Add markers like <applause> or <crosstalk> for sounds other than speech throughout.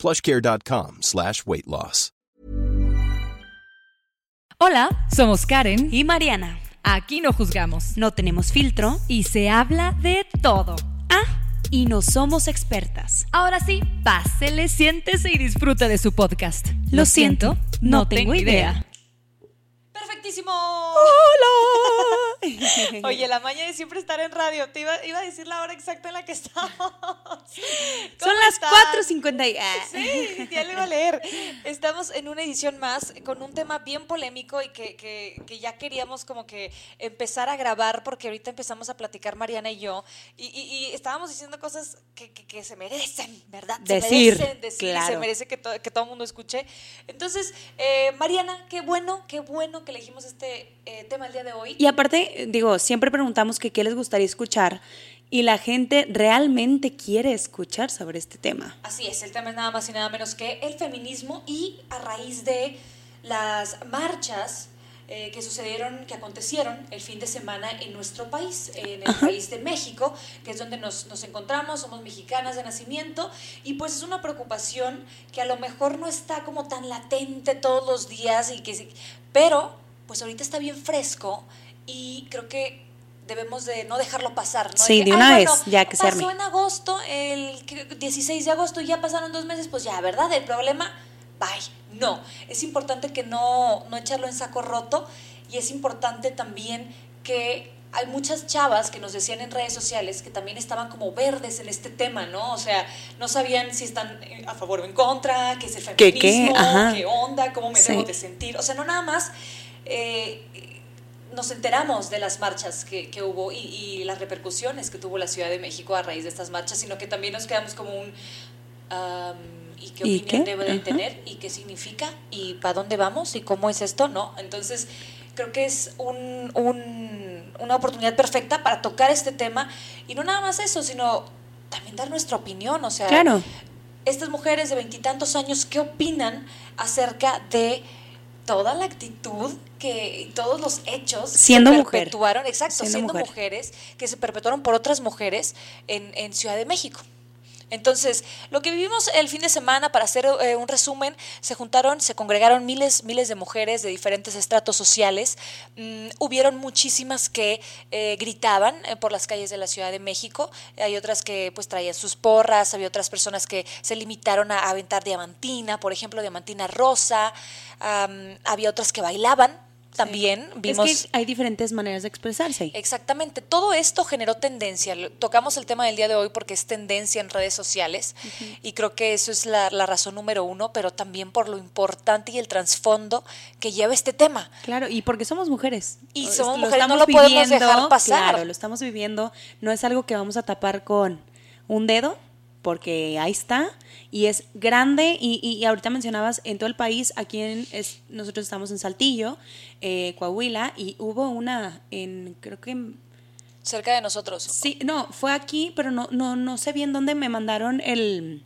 plushcare.com slash weight loss. Hola, somos Karen y Mariana. Aquí no juzgamos No tenemos filtro. y se habla de todo. Ah, y no somos expertas. Ahora sí, pásele, siéntese y disfruta de su podcast. Lo siento, no tengo idea. Perfectísimo. ¡Hola! Oye, la maña de siempre estar en radio. Te iba, iba a decir la hora exacta en la que estamos. Son las 4.50 y... ah. Sí, ya le iba a leer. Estamos en una edición más con un tema bien polémico y que, que- que ya queríamos como que empezar a grabar porque ahorita empezamos a platicar Mariana y yo y, y- y estábamos diciendo cosas que, que- se merecen, ¿verdad? Se Decir, merecen decir, y claro. se merece que, to- que todo el mundo escuche. Entonces, eh, Mariana, qué bueno, qué bueno que elegimos este eh, tema el día de hoy. Y aparte, digo, siempre preguntamos que qué les gustaría escuchar y la gente realmente quiere escuchar sobre este tema. Así es, el tema es nada más y nada menos que el feminismo y a raíz de las marchas eh, que sucedieron, que acontecieron el fin de semana en nuestro país, en el país de México, que es donde nos, nos encontramos, somos mexicanas de nacimiento, y pues es una preocupación que a lo mejor no está como tan latente todos los días, y que, pero pues ahorita está bien fresco y creo que debemos de no dejarlo pasar. ¿no? Sí, que, de "Ay, una bueno, vez, ya que se pasó arme". en agosto, el que- 16 de agosto, ya pasaron dos meses, pues ya, ¿verdad? El problema, bye. No, es importante que no, no echarlo en saco roto y es importante también que hay muchas chavas que nos decían en redes sociales que también estaban como verdes en este tema, ¿no? O sea, no sabían si están eh, a favor o en contra, qué es el ¿Qué, qué? feminismo, qué onda, cómo me Sí. debo de sentir. O sea, no nada más eh, nos enteramos de las marchas que, que hubo y, y las repercusiones que tuvo la Ciudad de México a raíz de estas marchas, sino que también nos quedamos como un... ¿Y qué ¿Y opinión qué? debe de Ajá. tener? ¿Y qué significa? ¿Y para dónde vamos? ¿Y cómo es esto? ¿No? Entonces, creo que es un, un- una oportunidad perfecta para tocar este tema y no nada más eso, sino también dar nuestra opinión. O sea, Claro. estas mujeres de veintitantos años, ¿qué opinan acerca de toda la actitud que todos los hechos Siendo que perpetuaron, exacto, Siendo siendo, mujer. mujeres que se perpetuaron por otras mujeres en, en Ciudad de México? Entonces, lo que vivimos el fin de semana, para hacer eh, un resumen, se juntaron, se congregaron miles, miles de mujeres de diferentes estratos sociales. Mm, hubieron muchísimas que eh, gritaban eh, por las calles de la Ciudad de México. Hay otras que pues traían sus porras, había otras personas que se limitaron a aventar diamantina, por ejemplo, diamantina rosa. Había otras que bailaban también. Vimos Es que hay diferentes maneras de expresarse. Exactamente, todo esto generó tendencia. Lo- Tocamos el tema del día de hoy porque es tendencia en redes sociales y creo que eso es la, la razón número uno, pero también por lo importante y el trasfondo que lleva este tema. Claro, y porque somos mujeres. Y somos lo mujeres, no lo podemos dejar pasar. Claro, lo estamos viviendo. No es algo que vamos a tapar con un dedo, porque ahí está. Y es grande. Y, y- y ahorita mencionabas en todo el país, aquí en, es, nosotros estamos en Saltillo, eh, Coahuila, y hubo una en, creo que en Cerca de nosotros. Sí, no, fue aquí, pero no, no, no sé bien dónde me mandaron el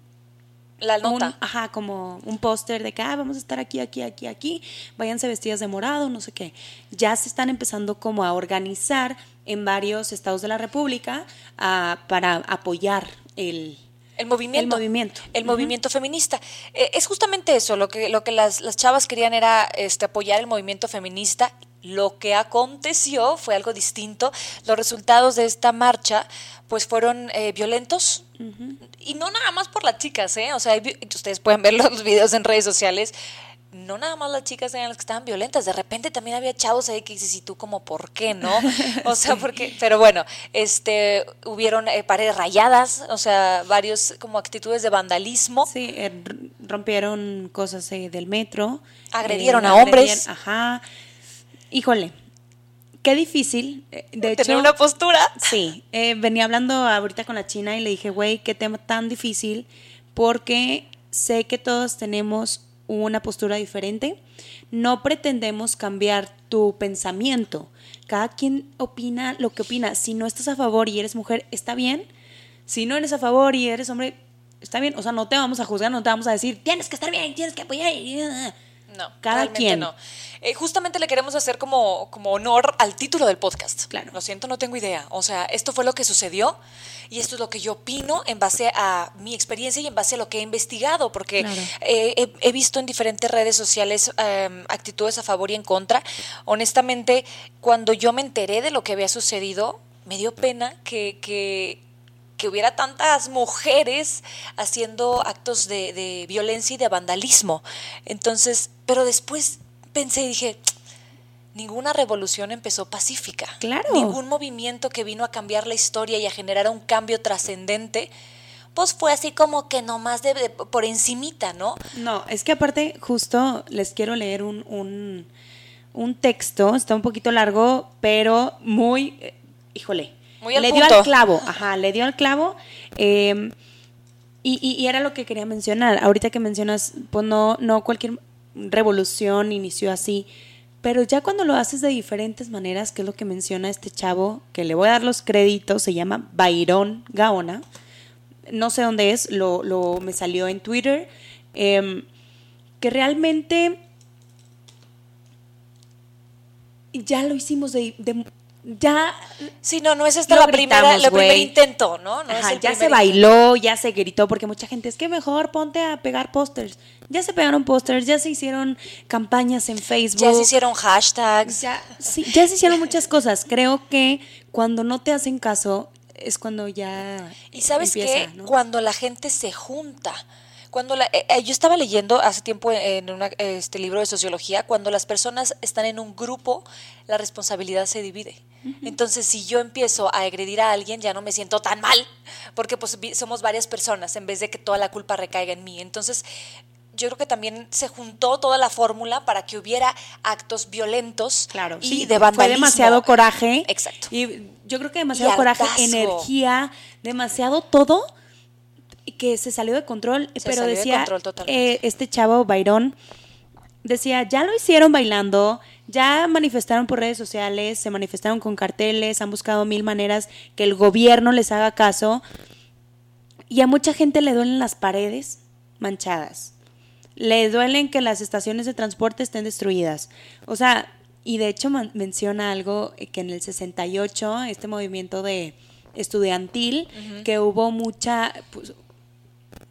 La un- nota. ajá, como un póster de que ah, vamos a estar aquí, aquí, aquí, aquí, váyanse vestidas de morado, no sé qué. Ya se están empezando como a organizar en varios estados de la República ah, para apoyar el, El movimiento. El movimiento. El movimiento feminista. Eh, es justamente eso, lo que, lo que las, las chavas querían era este, apoyar el movimiento feminista. Lo que aconteció fue algo distinto. Los resultados de esta marcha pues fueron eh, violentos. Y no nada más por las chicas, ¿eh? O sea, hay ustedes pueden ver los <laughs> videos en redes sociales. No nada más las chicas eran las que estaban violentas, de repente también había chavos ahí que dices, ¿y tú como por qué, no? <laughs> O sea, porque, pero bueno, este, hubieron eh, paredes rayadas, o sea, varios como actitudes de vandalismo. Sí, eh, rompieron cosas eh, del metro. Agredieron eh, a hombres. Ajá. Híjole, qué difícil. De Tener hecho, una postura. Sí, eh, venía hablando ahorita con la china y le dije, güey, qué tema tan difícil, porque sé que todos tenemos una postura diferente. No pretendemos cambiar tu pensamiento. Cada quien opina lo que opina. Si no estás a favor y eres mujer, está bien. Si no eres a favor y eres hombre, está bien. O sea, no te vamos a juzgar, no te vamos a decir, tienes que estar bien, tienes que apoyar. No, Cada quien. no. Eh, justamente le queremos hacer como, como honor al título del podcast. Claro. Lo siento, no tengo idea. O sea, esto fue lo que sucedió y esto es lo que yo opino en base a mi experiencia y en base a lo que he investigado, porque Claro. eh, he, he visto en diferentes redes sociales eh, actitudes a favor y en contra. Honestamente, cuando yo me enteré de lo que había sucedido, me dio pena que, que, que hubiera tantas mujeres haciendo actos de, de violencia y de vandalismo. Entonces, pero después pensé y dije, ninguna revolución empezó pacífica. Claro. Ningún movimiento que vino a cambiar la historia y a generar un cambio trascendente, pues fue así como que nomás de, de- por encimita, ¿no? No, es que aparte, justo les quiero leer un, un, un texto, está un poquito largo, pero muy, eh, híjole, Muy al le dio al clavo, ajá, le dio al clavo. eh, y, y- y era lo que quería mencionar. Ahorita que mencionas, pues no, no cualquier revolución inició así, pero ya cuando lo haces de diferentes maneras, que es lo que menciona este chavo, que le voy a dar los créditos, se llama Byron Gaona, no sé dónde es, lo, lo- me salió en Twitter, em, que realmente ya lo hicimos de, de- ya Sí, no, no es esta la primera, el primer intento, ¿no? no es Ajá, el ya se bailó, ya se gritó, porque mucha gente es que mejor ponte a pegar pósters. Ya se pegaron pósters, ya se hicieron campañas en Facebook. Ya se hicieron hashtags. Ya, sí, ya se hicieron muchas cosas. Creo que cuando no te hacen caso es cuando ya Y sabes empieza, qué, ¿no? cuando la gente se junta, cuando la, eh, eh, yo estaba leyendo hace tiempo en un este libro de sociología, cuando las personas están en un grupo, la responsabilidad se divide. Entonces, si yo empiezo a agredir a alguien, ya no me siento tan mal, porque pues somos varias personas en vez de que toda la culpa recaiga en mí. Entonces, yo creo que también se juntó toda la fórmula para que hubiera actos violentos Claro, y sí, de fue vandalismo. demasiado coraje. Exacto. Y yo creo que demasiado coraje, energía, demasiado todo que se salió de control. Se pero salió de decía, control totalmente. eh, este chavo, Byron, decía, ya lo hicieron bailando, ya manifestaron por redes sociales, se manifestaron con carteles, han buscado mil maneras que el gobierno les haga caso. Y a mucha gente le duelen las paredes manchadas. Le duelen que las estaciones de transporte estén destruidas. O sea, y de hecho menciona algo eh, que en el 68, este movimiento de estudiantil, que hubo mucha, pues,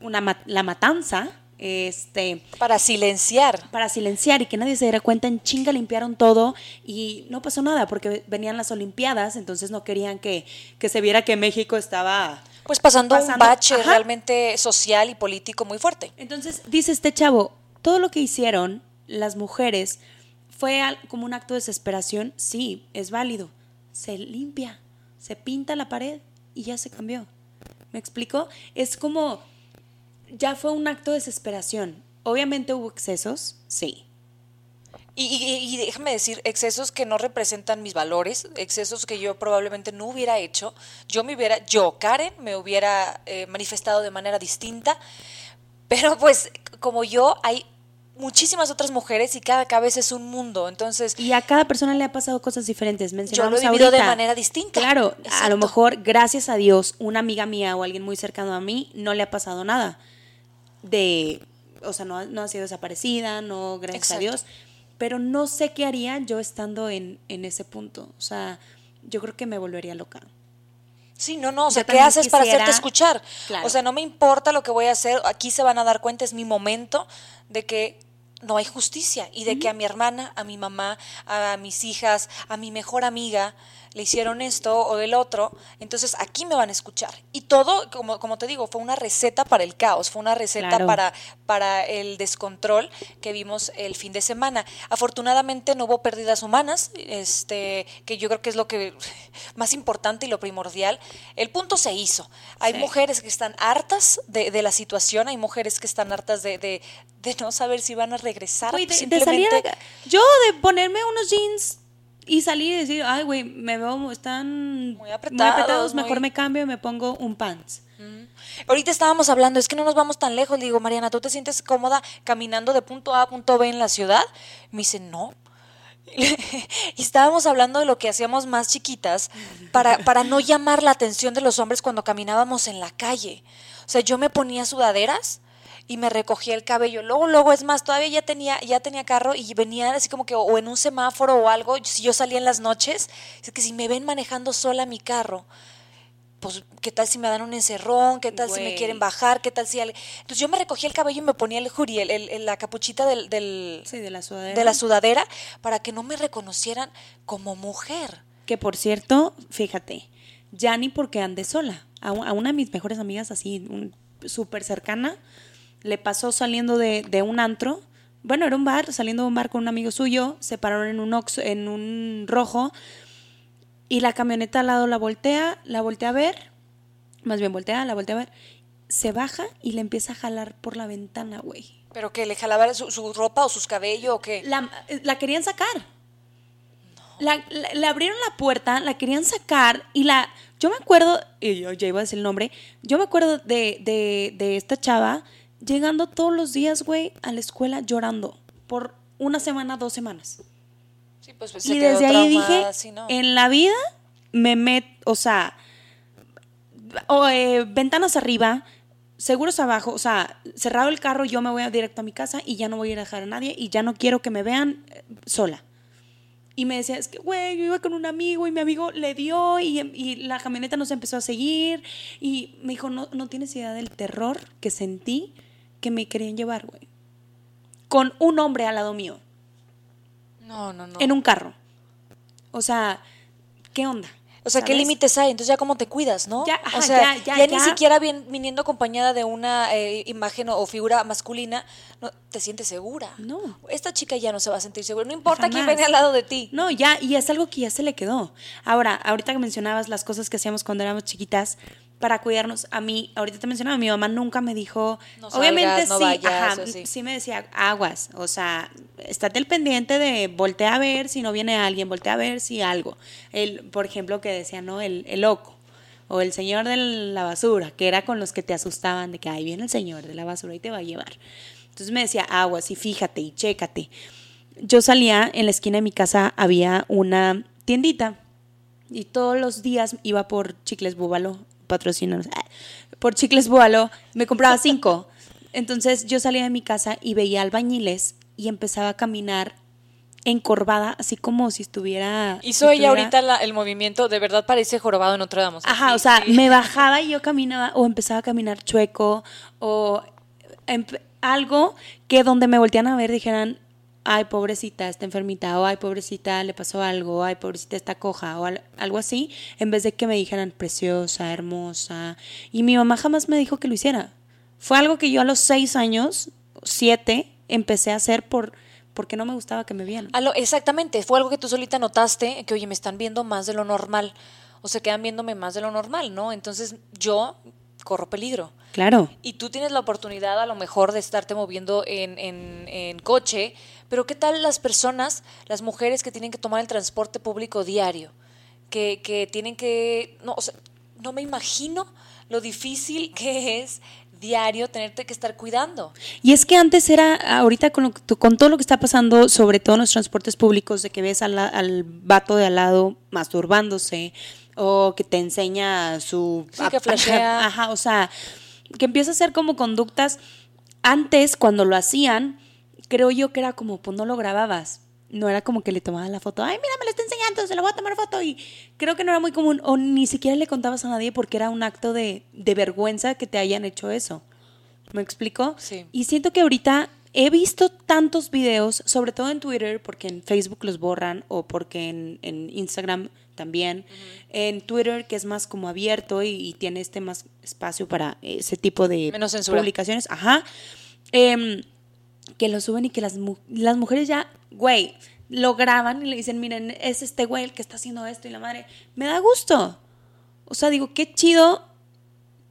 una la matanza, este, Para silenciar. para silenciar y que nadie se diera cuenta, en chinga limpiaron todo y no pasó nada porque venían las Olimpiadas, entonces no querían que, que se viera que México estaba... Pues pasando, un Pasando, bache ajá. realmente social y político muy fuerte. Entonces, dice este chavo, todo lo que hicieron las mujeres fue como un acto de desesperación, sí, es válido. Se limpia, se pinta la pared y ya se cambió. ¿Me explico? Es como, ya fue un acto de desesperación. Obviamente hubo excesos, sí. Y, y- y déjame decir, excesos que no representan mis valores, excesos que yo probablemente no hubiera hecho. Yo me hubiera, yo, Karen, me hubiera eh, manifestado de manera distinta. Pero pues, como yo, hay muchísimas otras mujeres y cada cabeza es un mundo. Entonces, Y a cada persona le ha pasado cosas diferentes. yo lo he Mencionamos vivido de manera distinta. Claro, a lo mejor, gracias a Dios, una amiga mía o alguien muy cercano a mí no le ha pasado nada. De, o sea, no, ha- no ha sido desaparecida, no, gracias a. Dios. Pero no sé qué haría yo estando en, en ese punto. O sea, yo creo que me volvería loca. Sí, no, no, o sea, ¿qué haces para hacerte escuchar? Claro. O sea, no me importa lo que voy a hacer, aquí se van a dar cuenta, es mi momento de que no hay justicia y de que a mi hermana, a mi mamá, a mis hijas, a mi mejor amiga le hicieron esto o del otro, entonces aquí me van a escuchar. Y todo, como, como te digo, fue una receta para el caos, fue una receta Claro. para, para el descontrol que vimos el fin de semana. Afortunadamente no hubo pérdidas humanas, este, que yo creo que es lo que <laughs> más importante y lo primordial. El punto se hizo. Hay Sí. mujeres que están hartas de, de la situación, hay mujeres que están hartas de, de, de no saber si van a regresar. Güey, de, de simplemente. salir a- Yo de ponerme unos jeans y salir y decir, ay, güey, me veo, están Muy apretados, mejor muy- me cambio y me pongo un pants. Ahorita estábamos hablando, es que no nos vamos tan lejos. Le digo, Mariana, ¿tú te sientes cómoda caminando de punto A a punto B en la ciudad? Me dice, no. <laughs> Y estábamos hablando de lo que hacíamos más chiquitas para, para no llamar la atención de los hombres cuando caminábamos en la calle. O sea, yo me ponía sudaderas y me recogía el cabello. Luego, luego, es más, todavía ya tenía, ya tenía carro y venía así como que o en un semáforo o algo, si yo salía en las noches, es que si me ven manejando sola mi carro, pues, ¿qué tal si me dan un encerrón? ¿Qué tal si me quieren bajar? ¿Qué tal si...? al- Entonces yo me recogía el cabello y me ponía el juri, el- la capuchita del, del- Sí, de la sudadera. de la sudadera para que no me reconocieran como mujer. Que por cierto, fíjate, ya ni porque ande sola. A, a una de mis mejores amigas, así, un- súper cercana, le pasó saliendo de, de un antro. Bueno, era un bar, saliendo de un bar con un amigo suyo, se pararon en un, Oxxo- en un rojo y la camioneta al lado la voltea, la voltea a ver, más bien voltea, la voltea a ver, se baja y le empieza a jalar por la ventana, güey. ¿Pero que le jalaba su, su ropa o sus cabellos o qué? La, la querían sacar. La, la- le abrieron la puerta, la querían sacar y la... Yo me acuerdo, y yo ya iba a decir el nombre, yo me acuerdo de, de, de esta chava llegando todos los días, güey, a la escuela llorando por una semana, dos semanas. Sí, pues, se y quedó desde ahí dije, en la vida me met, o sea, o, eh, ventanas arriba, seguros abajo, o sea, cerrado el carro, yo me voy directo a mi casa y ya no voy a ir a dejar a nadie y ya no quiero que me vean eh, sola. Y me decía, es que, güey, yo iba con un amigo y mi amigo le dio y, y la camioneta nos empezó a seguir. Y me dijo, no, no tienes idea del terror que sentí que me querían llevar, güey. Con un hombre al lado mío No, no, no. en un carro. O sea, ¿qué onda? O sea, ¿qué límites hay? Entonces ya cómo te cuidas, ¿no? Ya, ajá, o sea, ya, ya, ni ya. siquiera bien- viniendo acompañada de una eh, imagen o, o figura masculina, no, te sientes segura. No. Esta chica ya no se va a sentir segura. No importa quién venga al lado de ti. No, ya, y es algo que ya se le quedó. Ahora, ahorita que mencionabas las cosas que hacíamos cuando éramos chiquitas para cuidarnos, a mí, ahorita te mencionaba, mi mamá nunca me dijo, No obviamente no sí, vayas, ajá, sí me decía aguas, o sea, estate al pendiente de voltea a ver si no viene alguien, voltea a ver si algo. El, por ejemplo, que decía, ¿no? El, el loco. O el señor de la basura, que era con los que te asustaban de que ahí viene el señor de la basura y te va a llevar. Entonces me decía, aguas y fíjate y chécate. Yo salía, en la esquina de mi casa había una tiendita y todos los días iba por chicles búbalo, patrocínanos, ah, por chicles búbalo, me compraba cinco. Entonces yo salía de mi casa y veía albañiles y empezaba a caminar encorvada, así como si estuviera... Hizo si ella estuviera- ahorita la- el movimiento, de verdad parece jorobado en Notre Dame. Ajá, sí, o sea, sí. me bajaba y yo caminaba o empezaba a caminar chueco o empe- algo que donde me voltean a ver dijeran, ay, pobrecita, está enfermita, o ay, pobrecita, le pasó algo, o ay, pobrecita, está coja, o al- algo así, en vez de que me dijeran preciosa, hermosa. Y mi mamá jamás me dijo que lo hiciera. Fue algo que yo a los seis años, siete, empecé a hacer por, porque no me gustaba que me vieran. A lo- exactamente, fue algo que tú solita notaste, que oye, me están viendo más de lo normal, o se quedan viéndome más de lo normal, ¿no? Entonces yo corro peligro. Claro. Y tú tienes la oportunidad a lo mejor de estarte moviendo en, en- en coche, pero ¿qué tal las personas, las mujeres que tienen que tomar el transporte público diario? Que, que tienen que, no, o sea, no me imagino lo difícil que es diario tenerte que estar cuidando. Y es que antes era, ahorita con, lo con todo lo que está pasando, sobre todo en los transportes públicos, de que ves al, al vato de al lado masturbándose o que te enseña su... Sí, que <laughs> flashea. Ajá, o sea, que empieza a ser como conductas. Antes, cuando lo hacían, creo yo que era como, pues no lo grababas. No era como que le tomaban la foto, ay, mira, me lo está enseñando, se lo voy a tomar foto. Y creo que no era muy común, o ni siquiera le contabas a nadie porque era un acto de, de vergüenza que te hayan hecho eso. ¿Me explico? Sí. Y siento que ahorita he visto tantos videos, sobre todo en Twitter, porque en Facebook los borran o porque en, en Instagram también. En Twitter, que es más como abierto y, y tiene este más espacio para ese tipo de Menos censura. publicaciones. Ajá. Em, que lo suben y que las, las mujeres ya, güey, lo graban y le dicen, miren, es este güey el que está haciendo esto y la madre. Me da gusto. O sea, digo, qué chido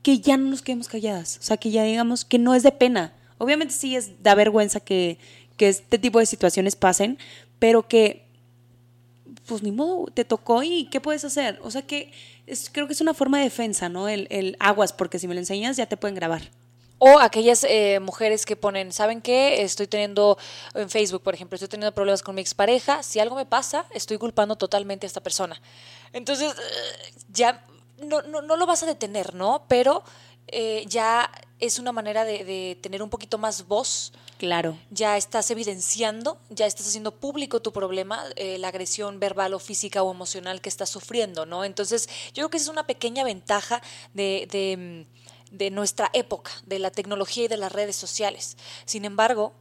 que ya no nos quedemos calladas. O sea, que ya digamos que no es de pena. Obviamente sí es da vergüenza que, que este tipo de situaciones pasen, pero que pues ni modo, te tocó y ¿qué puedes hacer? O sea que es, creo que es una forma de defensa, ¿no? El, el aguas, porque si me lo enseñas ya te pueden grabar. O aquellas eh, mujeres que ponen, ¿saben qué? Estoy teniendo, en Facebook, por ejemplo, estoy teniendo problemas con mi expareja. Si algo me pasa, estoy culpando totalmente a esta persona. Entonces, eh, ya no, no, no lo vas a detener, ¿no? Pero eh, ya es una manera de, de tener un poquito más voz. Claro. Ya estás evidenciando, ya estás haciendo público tu problema, eh, la agresión verbal o física o emocional que estás sufriendo, ¿no? Entonces, yo creo que esa es una pequeña ventaja de, de, mm, de nuestra época, de la tecnología y de las redes sociales. Sin embargo,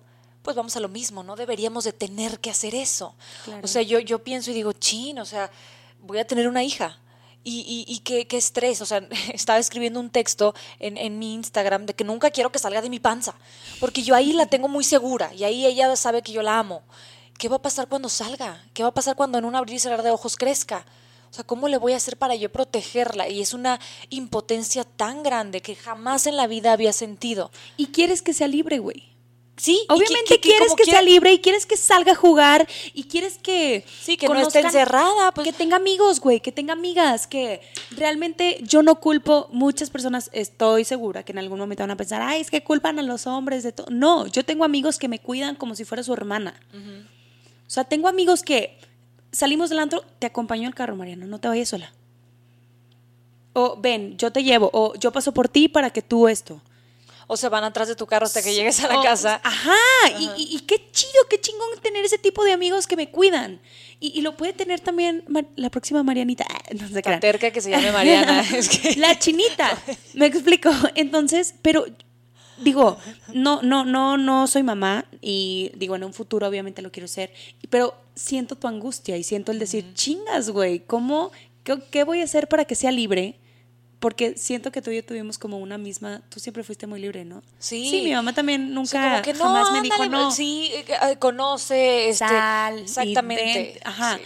pues vamos a lo mismo, ¿no? Deberíamos de tener que hacer eso. Claro. O sea, yo, yo pienso y digo, chin, o sea, voy a tener una hija. Y, y, y qué, qué estrés, o sea, <laughs> estaba escribiendo un texto en, en mi Instagram de que nunca quiero que salga de mi panza, porque yo ahí la tengo muy segura y ahí ella sabe que yo la amo. ¿Qué va a pasar cuando salga? ¿Qué va a pasar cuando en un abrir y cerrar de ojos crezca? O sea, ¿cómo le voy a hacer para yo protegerla? Y es una impotencia tan grande que jamás en la vida había sentido. Y quieres que sea libre, güey. Sí, Obviamente que- que quieres que sea libre y quieres que salga a jugar y quieres que Sí, que no esté encerrada, pues. que tenga amigos, güey, que tenga amigas, que realmente yo no culpo muchas personas, estoy segura que en algún momento van a pensar, "Ay, es que culpan a los hombres de todo." No, yo tengo amigos que me cuidan como si fuera su hermana. O sea, tengo amigos que salimos del antro, te acompañó el carro, Mariana, no te vayas sola. O ven, yo te llevo, o yo paso por ti para que tú esto. O se van atrás de tu carro hasta que llegues a la casa. Ajá, Y, y- y qué chido, qué chingón tener ese tipo de amigos que me cuidan. Y, y lo puede tener también la próxima Marianita. <laughs> No terca que se llame Mariana. <laughs> Es que- La chinita. <laughs> Me explico. Entonces, pero digo, no, no, no, no soy mamá y digo, en un futuro obviamente lo quiero ser, pero siento tu angustia y siento el decir, chingas, güey, ¿cómo, qué, qué voy a hacer para que sea libre? Porque siento que tú y yo tuvimos como una misma, tú siempre fuiste muy libre, ¿no? Sí. Sí, mi mamá también Sí, nunca como que no, jamás me dijo ándale, no. Sí, eh, eh, conoce, este, sal, exactamente. ajá. sí.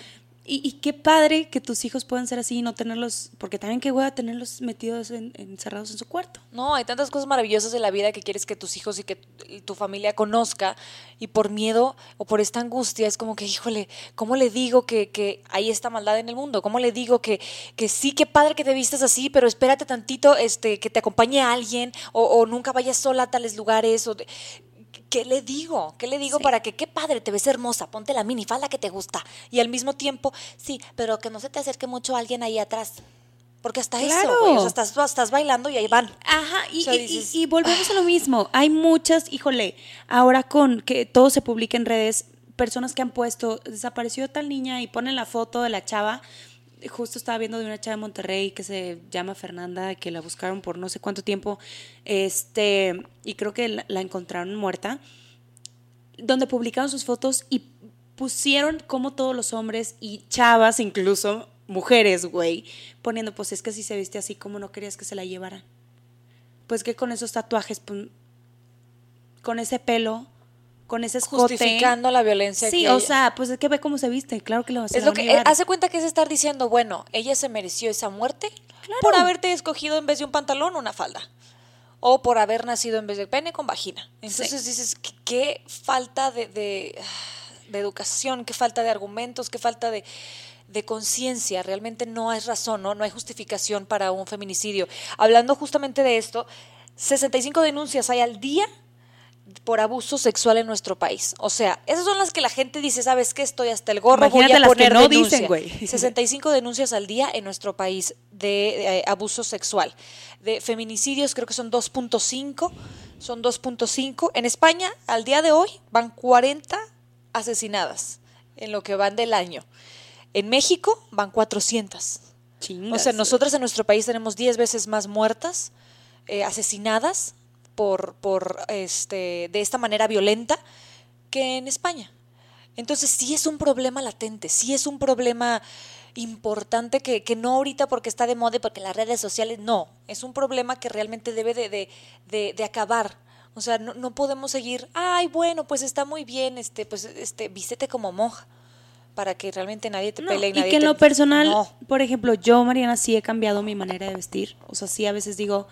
Y, y qué padre que tus hijos puedan ser así y no tenerlos, porque también qué hueva tenerlos metidos en- encerrados en su cuarto. No, hay tantas cosas maravillosas de la vida que quieres que tus hijos y que tu familia conozca y por miedo o por esta angustia es como que, híjole, ¿cómo le digo que, que hay esta maldad en el mundo? ¿Cómo le digo que, que sí, qué padre que te vistas así, pero espérate tantito, este, que te acompañe alguien o, o nunca vayas sola a tales lugares? O ¿Qué le digo? ¿Qué le digo Sí. para que, qué padre, te ves hermosa, ponte la minifalda que te gusta? Y al mismo tiempo, sí, pero que no se te acerque mucho alguien ahí atrás. Porque hasta Claro. eso, güey, o sea, estás, estás bailando y ahí van. Ajá, y, O sea, y- dices, y- y volvemos a lo mismo. Hay muchas, híjole, ahora con que todo se publica en redes, personas que han puesto, desapareció tal niña y ponen la foto de la chava. Justo estaba viendo de una chava de Monterrey que se llama Fernanda, que la buscaron por no sé cuánto tiempo, este, y creo que la, la encontraron muerta, donde publicaron sus fotos y pusieron como todos los hombres y chavas, incluso mujeres, güey, poniendo, pues es que si se viste así, como no querías que se la llevaran? Pues que con esos tatuajes, pues, con ese pelo, con ese escote. justificando la violencia Sí, que o ella- sea, pues es que ve cómo se viste, claro que lo se es la lo van a que eh, hace cuenta que es estar diciendo, bueno, ella se mereció esa muerte Claro. por haberte escogido en vez de un pantalón una falda. O por haber nacido en vez de pene con vagina. Entonces dices, ¿qué, falta de, de, de educación, qué falta de argumentos, qué falta de, de conciencia. Realmente no es razón, ¿no? no hay justificación para un feminicidio. Hablando justamente de esto, 65 denuncias hay al día por abuso sexual en nuestro país. O sea, esas son las que la gente dice, ¿sabes qué? Estoy hasta el gorro, voy Imagínate a las que poner no denuncia". dicen, güey. 65 denuncias al día en nuestro país de, eh, abuso sexual. De feminicidios creo que son 2.5, son 2.5. En España, al día de hoy, van 40 asesinadas en lo que van del año. En México van 400. Chingas. O sea, nosotros en nuestro país tenemos 10 veces más muertas, eh, asesinadas por, por este, de esta manera violenta que en España. Entonces sí es un problema latente, sí es un problema importante que, que no ahorita porque está de moda y porque las redes sociales, no, es un problema que realmente debe de, de, de- de acabar. O sea, no, no podemos seguir, ay, bueno, pues está muy bien, este, pues, este, vístete como monja para que realmente nadie te No, pelee y, que en te- lo personal, No. por ejemplo, yo, Mariana, sí he cambiado mi manera de vestir. O sea, sí a veces digo,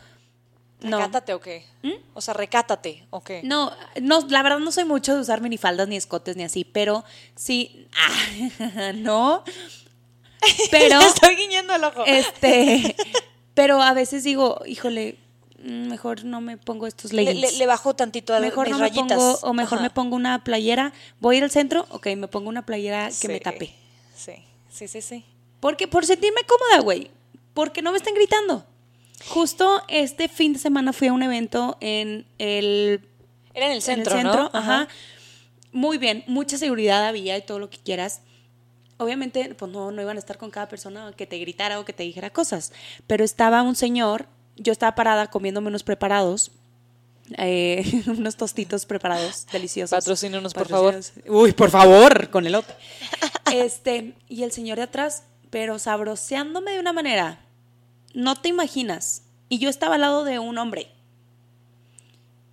No. ¿Recátate o qué? O sea, recátate o qué. No, no, la verdad no soy mucho de usar minifaldas ni escotes ni así, pero sí, ah, <laughs> no. Pero <laughs> estoy guiñando el ojo. este, pero a veces digo, híjole, mm, mejor no me pongo estos le, leggings. le- le bajo tantito a mejor mis no me rayitas. pongo, o mejor Ajá. me pongo una playera. Voy a ir al centro, ok, me pongo una playera que me tape. Sí, sí, sí, sí. Porque por sentirme cómoda, güey. Porque no me están gritando. Justo este fin de semana fui a un evento en el Era en el centro, en el centro, ¿no? ajá. Muy bien, mucha seguridad había y todo lo que quieras. Obviamente, pues no, no iban a estar con cada persona que te gritara o que te dijera cosas. Pero estaba un señor, yo estaba parada comiéndome unos preparados, eh, <laughs> unos tostitos preparados, deliciosos. Patrocínanos, por Patrocínanos. Uy, por favor, con el otro. Este, y el señor de atrás, pero sabroseándome de una manera, no te imaginas. Y yo estaba al lado de un hombre.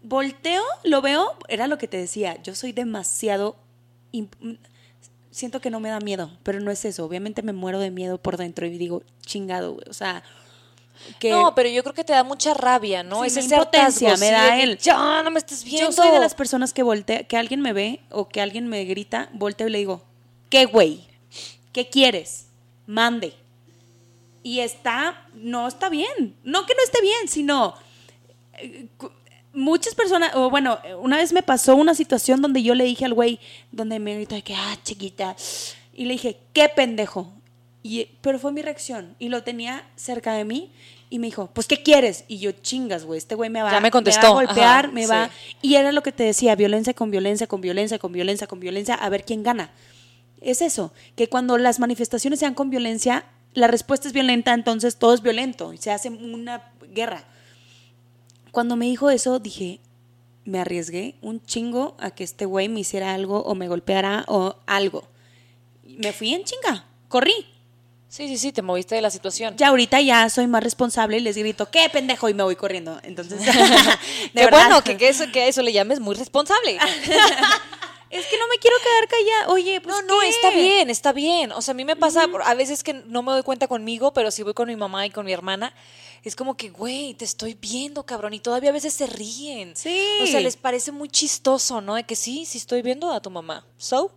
Volteo, lo veo, era lo que te decía, yo soy demasiado... Siento que no me da miedo, pero no es eso. Obviamente me muero de miedo por dentro y digo, chingado, güey. O sea, que No, pero yo creo que te da mucha rabia, ¿no? Sí, es ese impotencia, me da el- Ya, no me estés viendo. yo soy de las personas que voltea, que alguien me ve o que alguien me grita, volteo y le digo, ¿qué güey? ¿Qué quieres? Mande. Y está, no está bien. No que no esté bien, sino eh, muchas personas, o bueno, una vez me pasó una situación donde yo le dije al güey, donde me gritó de que, ah, chiquita, y le dije, qué pendejo. Y, pero fue mi reacción, y lo tenía cerca de mí, y me dijo, pues, ¿qué quieres? Y yo, chingas, güey, este güey me va, Ya me contestó, va a golpear, ajá, me sí. va... Y era lo que te decía, violencia con violencia, con violencia, con violencia, con violencia, a ver quién gana. Es eso, que cuando las manifestaciones sean con violencia, la respuesta es violenta, entonces todo es violento, y se hace una guerra. Cuando me dijo eso, dije, me arriesgué un chingo a que este güey me hiciera algo o me golpeara o algo. Me fui en chinga, corrí. Sí, sí, sí, te moviste de la situación. Ya ahorita ya soy más responsable y les grito, ¿qué pendejo? Y me voy corriendo. Entonces, <laughs> de Qué verdad. bueno que, que eso, que a eso le llames muy responsable. <laughs> Es que no me quiero quedar callada. Oye, pues No, no, ¿qué? está bien, está bien. O sea, a mí me pasa a veces que no me doy cuenta conmigo, pero si voy con mi mamá y con mi hermana, es como que, güey, te estoy viendo, cabrón. Y todavía a veces se ríen. Sí. O sea, les parece muy chistoso, ¿no? De que sí, sí estoy viendo a tu mamá. So,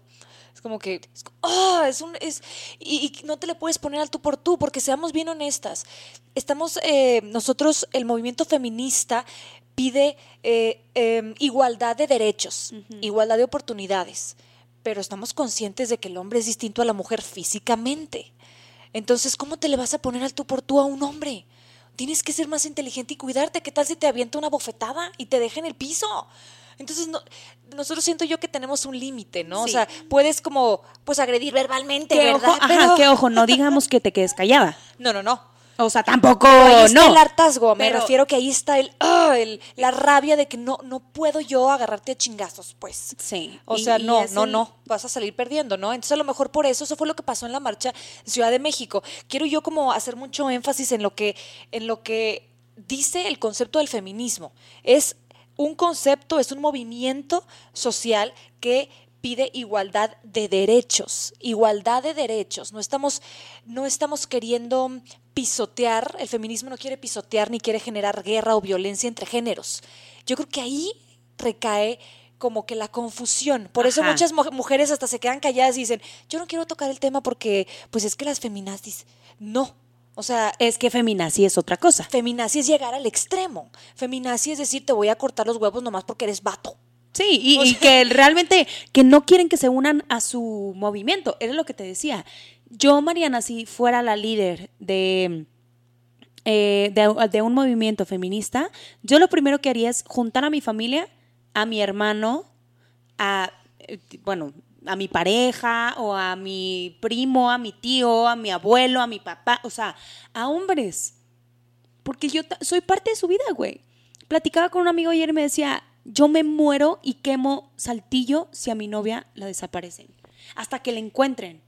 es como que, es, ah, es un, es, y, y no te le puedes poner al tú por tú, porque seamos bien honestas. Estamos, eh, nosotros, el movimiento feminista pide eh, eh, igualdad de derechos, igualdad de oportunidades, pero estamos conscientes de que el hombre es distinto a la mujer físicamente. Entonces, ¿cómo te le vas a poner al tú por tú a un hombre? Tienes que ser más inteligente y cuidarte. ¿Qué tal si te avienta una bofetada y te deja en el piso? Entonces, no, nosotros siento yo que tenemos un límite, ¿no? O sea, puedes como, pues agredir verbalmente, ¿verdad? ojo, ajá, que ojo, no digamos que te quedes callada. <laughs> No, no, no. O sea, tampoco, Ahí está no. el hartazgo, me Pero- refiero que ahí está el, ah, el- la rabia de que no, no puedo yo agarrarte a chingazos, pues. Sí. O sea, y no, no, el- no, vas a salir perdiendo, ¿no? Entonces a lo mejor por eso, eso fue lo que pasó en la marcha Ciudad de México. Quiero yo como hacer mucho énfasis en lo que, en lo que dice el concepto del feminismo. Es un concepto, es un movimiento social que pide igualdad de derechos, igualdad de derechos. No estamos, no estamos queriendo pisotear, el feminismo no quiere pisotear ni quiere generar guerra o violencia entre géneros. Yo creo que ahí recae como que la confusión. Por eso Ajá. muchas mu- mujeres hasta se quedan calladas y dicen, yo no quiero tocar el tema porque pues es que las feminazis, no. O sea, Es que feminazi es otra cosa. feminazi es llegar al extremo. Feminazi es decir, te voy a cortar los huevos nomás porque eres vato. Sí, y, y que <laughs> realmente que no quieren que se unan a su movimiento. Era lo que te decía. Yo, Mariana, si fuera la líder de, eh, de, de un movimiento feminista, yo lo primero que haría es juntar a mi familia, a mi hermano, a, eh, bueno, a mi pareja o a mi primo, a mi tío, a mi abuelo, a mi papá, o sea, a hombres. Porque yo soy parte de su vida, güey. Platicaba con un amigo ayer y me decía, yo me muero y quemo saltillo si a mi novia la desaparecen. Hasta que la encuentren.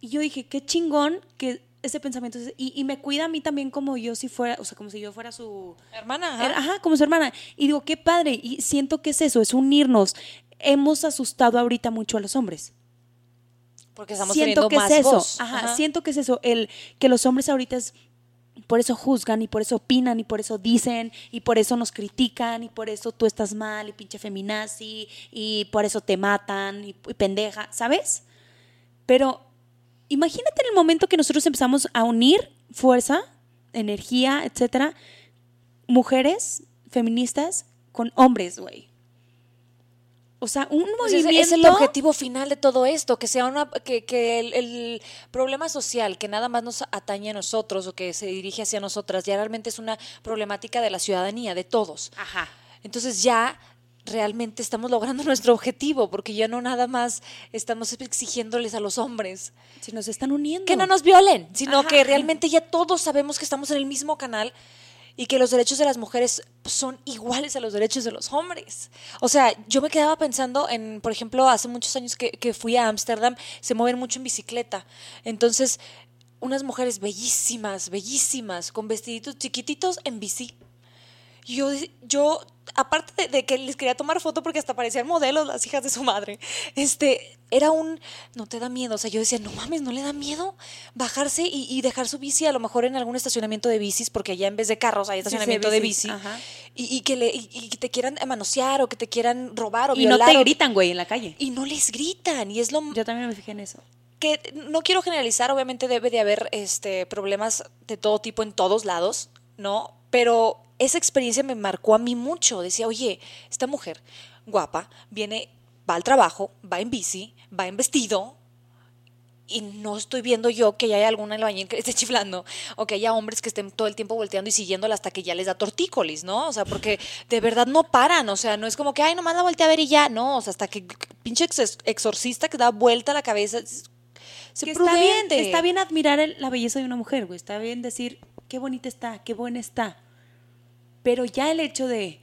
Y yo dije, qué chingón que ese pensamiento... Y, y me cuida a mí también como yo si fuera, o sea, como si yo fuera su... Hermana, Era- Ajá, como su hermana. Y digo, qué padre. Y siento que es eso, es unirnos. Hemos asustado ahorita mucho a los hombres. porque estamos siento que más es eso. voz. Ajá, Ajá. siento que es eso. El que los hombres ahorita es por eso juzgan y por eso opinan y por eso dicen y por eso nos critican y por eso tú estás mal y pinche feminazi y por eso te matan y, pendeja, ¿sabes? Pero imagínate en el momento que nosotros empezamos a unir fuerza, energía, etcétera, mujeres feministas con hombres, güey. O sea, un Pues ese movimiento. es el objetivo final de todo esto, que sea una que, que el, el problema social que nada más nos atañe a nosotros o que se dirige hacia nosotras, ya realmente es una problemática de la ciudadanía, de todos. Ajá. Entonces ya realmente estamos logrando <laughs> nuestro objetivo, porque ya no nada más estamos exigiéndoles a los hombres Se nos están uniendo. que no nos violen, sino Ajá. que realmente ya todos sabemos que estamos en el mismo canal y que los derechos de las mujeres son iguales a los derechos de los hombres. O sea, yo me quedaba pensando en, por ejemplo, hace muchos años que, que fui a Ámsterdam, se mueven mucho en bicicleta. Entonces, unas mujeres bellísimas, bellísimas, con vestiditos chiquititos en bici. Yo, yo aparte de, de que les quería tomar foto porque hasta parecían modelos las hijas de su madre, este, era un, no te da miedo, o sea, yo decía, no mames, no le da miedo bajarse y, y dejar su bici a lo mejor en algún estacionamiento de bicis, porque allá en vez de carros hay Sí, sí, estacionamiento de bici, ajá. y, y que le, y, y que te quieran manosear o que te quieran robar o Y no violar. te gritan, güey, en la calle. Y no les gritan, y es lo, Yo también me fijé en eso. que no quiero generalizar, obviamente debe de haber este, problemas de todo tipo en todos lados, ¿no? Pero esa experiencia me marcó a mí mucho. Decía, oye, esta mujer guapa viene, va al trabajo, va en bici, va en vestido. Y no estoy viendo yo que ya haya alguna albañil que esté chiflando o que haya hombres que estén todo el tiempo volteando y siguiéndola hasta que ya les da tortícolis, ¿no? O sea, porque de verdad no paran, o sea, no es como que, ay, nomás la volteé a ver y ya, no, o sea, hasta que pinche ex- exorcista que da vuelta la cabeza, se Que está bien, está bien admirar el- la belleza de una mujer, güey. Está bien decir, qué bonita está, qué buena está. Pero ya el hecho de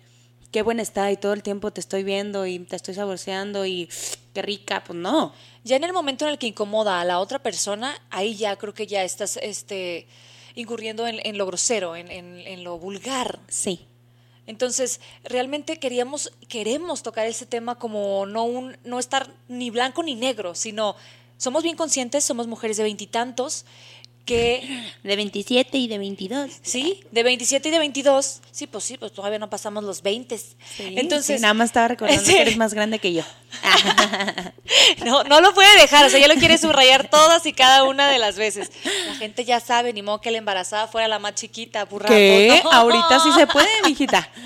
qué buena está y todo el tiempo te estoy viendo y te estoy saboreando y qué rica, pues no. Ya en el momento en el que incomoda a la otra persona, ahí ya creo que ya estás este, incurriendo en, en lo grosero, en, en- en lo vulgar. Sí. Entonces, realmente queríamos, queremos tocar ese tema como no un, no estar ni blanco ni negro, sino somos bien conscientes, somos mujeres de veintitantos, que De 27 y de 22. sí, de 27 y de 22, sí, pues sí, pues todavía no pasamos los 20. Entonces, Sí, nada más estaba recordando <laughs> Sí. que eres más grande que yo. <laughs> No, no lo puede dejar, o sea, ya lo quiere subrayar todas y cada una de las veces. La gente ya sabe, ni modo que la embarazada fuera la más chiquita, burraco. ¿Qué? No. Ahorita sí se puede, mijita. <laughs>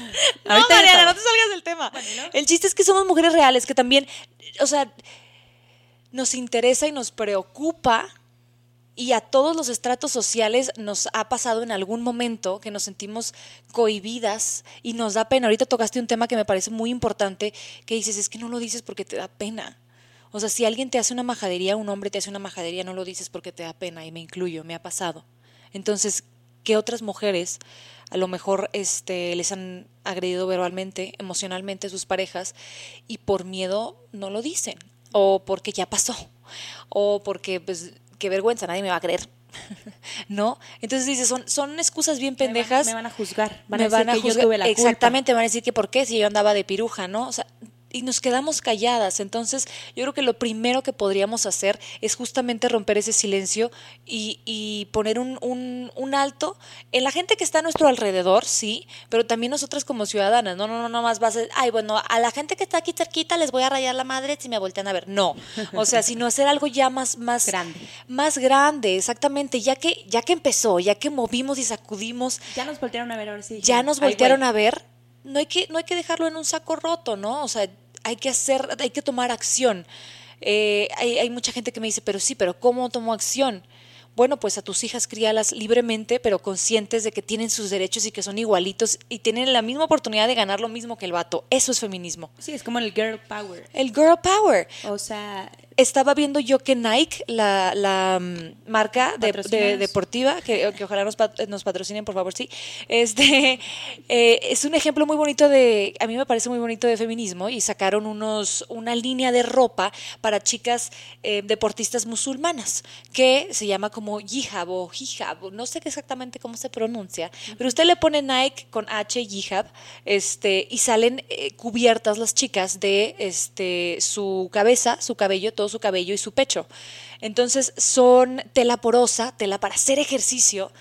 No, Ahorita ya Mariana, no te salgas del tema. El chiste es que somos mujeres reales, que también, o sea, nos interesa y nos preocupa y a todos los estratos sociales nos ha pasado en algún momento que nos sentimos cohibidas y nos da pena. Ahorita tocaste un tema que me parece muy importante, que dices, es que no lo dices porque te da pena. O sea, si alguien te hace una majadería, un hombre te hace una majadería, no lo dices porque te da pena y me incluyo, me ha pasado. Entonces, ¿qué otras mujeres a lo mejor este, les han agredido verbalmente, emocionalmente a sus parejas y por miedo no lo dicen? O porque ya pasó, o porque, pues, qué vergüenza, nadie me va a creer. <laughs> ¿No? Entonces dices, son, son excusas bien Me van- pendejas. Me van a juzgar. Van Me a decir que yo tuve la culpa. Exactamente, van a decir que por qué si yo andaba de piruja, ¿no? O sea, y nos quedamos calladas. Entonces, yo creo que lo primero que podríamos hacer es justamente romper ese silencio y, y poner un, un, un alto en la gente que está a nuestro alrededor, sí, pero también nosotras como ciudadanas. No, no, no, no más vas a, ay, bueno, a la gente que está aquí cerquita les voy a rayar la madre si me voltean a ver. No. O sea, sino hacer algo ya más, más <laughs> Grande. Más grande, exactamente. Ya que, ya que empezó, ya que movimos y sacudimos Ya nos voltearon a ver ahora sí. ya nos voltearon a ver, no hay que, no hay que dejarlo en un saco roto, ¿no? O sea, hay que hacer, hay que tomar acción. Eh, hay, hay mucha gente que me dice, pero sí, pero ¿cómo tomo acción? Bueno, pues a tus hijas críalas libremente, pero conscientes de que tienen sus derechos y que son igualitos y tienen la misma oportunidad de ganar lo mismo que el vato. Eso es feminismo. Sí, es como el girl power. El girl power. O sea, Estaba viendo yo que Nike, la, la mm, marca de, de- Patrocínanos. deportiva, que, que ojalá nos, pat- nos patrocinen, por favor, sí, este, <laughs> eh, es un ejemplo muy bonito de, a mí me parece muy bonito de feminismo y sacaron unos, una línea de ropa para chicas eh, deportistas musulmanas que se llama como hijab o hijab, no sé exactamente cómo se pronuncia, pero usted le pone Nike con H, hijab, este, y salen eh, cubiertas las chicas de este, su cabeza, su cabello, todo su cabello y su pecho. Entonces son tela porosa, tela para hacer ejercicio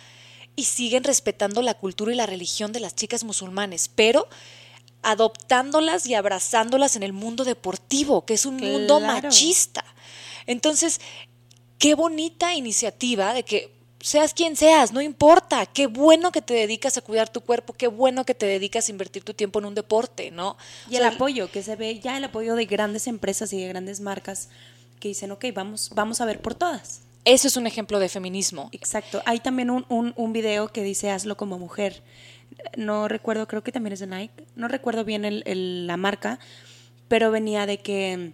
y siguen respetando la cultura y la religión de las chicas musulmanes, pero adoptándolas y abrazándolas en el mundo deportivo, que es un mundo machista. Entonces, qué bonita iniciativa de que seas quien seas, no importa, qué bueno que te dedicas a cuidar tu cuerpo, qué bueno que te dedicas a invertir tu tiempo en un deporte, ¿no? Y O el apoyo, que se ve ya el apoyo de grandes empresas y de grandes marcas que dicen, ok, vamos, vamos a ver por todas. Eso es un ejemplo de feminismo. Exacto. Hay también un, un, un video que dice hazlo como mujer. No recuerdo, creo que también es de Nike. No recuerdo bien el, el- la marca, pero venía de que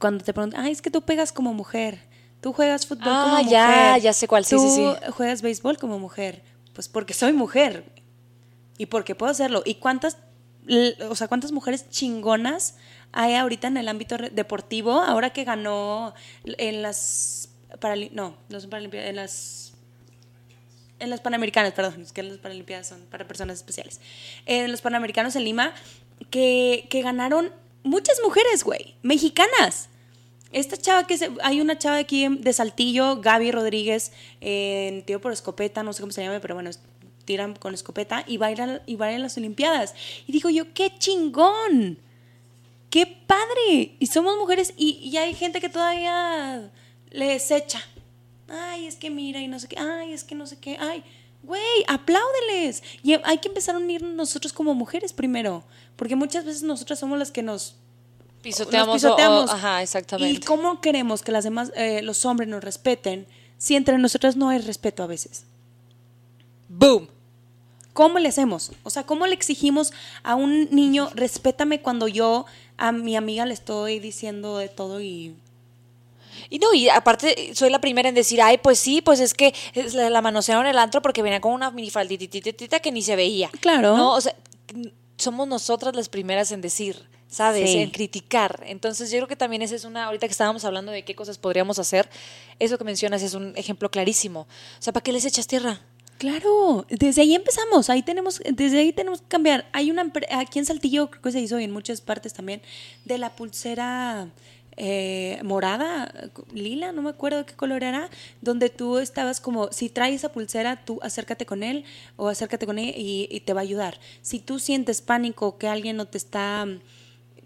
cuando te preguntan, ay, es que tú pegas como mujer. Tú juegas fútbol Ah, como mujer. ya, ya sé cuál, sí, Tú sí, sí. juegas béisbol como mujer. Pues porque soy mujer. Y porque puedo hacerlo. ¿Y cuántas, o sea, cuántas mujeres chingonas hay ahorita en el ámbito deportivo? Ahora que ganó en las no, no son paralimpiadas, en las en las panamericanas, perdón, es que las paralimpiadas son para personas especiales. En los panamericanos en Lima que, que ganaron muchas mujeres, güey, mexicanas. Esta chava que se, hay una chava aquí de Saltillo, Gaby Rodríguez, en tiro por escopeta, no sé cómo se llama, pero bueno, tiran con escopeta y a, y a las Olimpiadas. Y digo yo, qué chingón, qué padre. Y somos mujeres y, y hay gente que todavía les echa. Ay, es que mira y no sé qué, ay, es que no sé qué, ay, güey, apláudeles. Y hay que empezar a unirnos nosotros como mujeres primero, porque muchas veces nosotras somos las que nos Pisoteamos, nos pisoteamos. o- o- ajá, exactamente. ¿Y cómo queremos que las demás, eh, los hombres nos respeten si entre nosotras no hay respeto a veces? Boom. ¿Cómo le hacemos? O sea, ¿cómo le exigimos a un niño, respétame cuando yo a mi amiga le estoy diciendo de todo y... Y no, y aparte soy la primera en decir, ay, pues sí, pues es que la, manosearon en el antro porque venía con una minifalditititita que ni se veía. Claro. No, o sea, somos nosotras las primeras en decir, ¿sabes? Sí. En criticar. Entonces yo creo que también esa es una, ahorita que estábamos hablando de qué cosas podríamos hacer, eso que mencionas es un ejemplo clarísimo. O sea, ¿para qué les echas tierra? Claro, desde ahí empezamos, ahí tenemos, desde ahí tenemos que cambiar. Hay una, aquí en Saltillo, creo que se hizo y en muchas partes también, de la pulsera eh, morada, lila, no me acuerdo qué color era, donde tú estabas como, si traes esa pulsera, tú acércate con él o acércate con él y, y te va a ayudar. Si tú sientes pánico que alguien no te está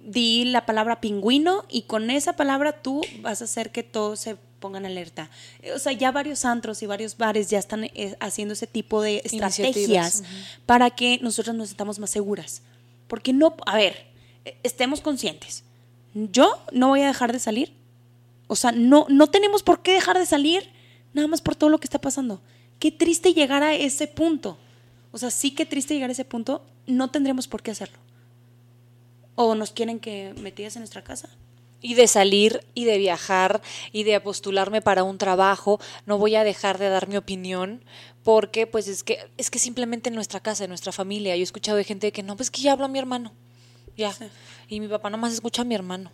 di la palabra pingüino y con esa palabra tú vas a hacer que todos se pongan alerta. Eh, O sea, ya varios antros y varios bares ya están eh, haciendo ese tipo de estrategias para que nosotros nos sintamos más seguras. Porque no, a ver, eh, estemos conscientes. Yo no voy a dejar de salir. O sea, no, no tenemos por qué dejar de salir nada más por todo lo que está pasando. Qué triste llegar a ese punto. O sea, sí que triste llegar a ese punto. No tendremos por qué hacerlo. O nos quieren que metidas en nuestra casa. Y de salir y de viajar y de postularme para un trabajo, no voy a dejar de dar mi opinión porque pues es que es que simplemente en nuestra casa, en nuestra familia, yo he escuchado de gente que no, pues que ya habla mi hermano. Ya. Y mi papá nomás escucha a mi hermano.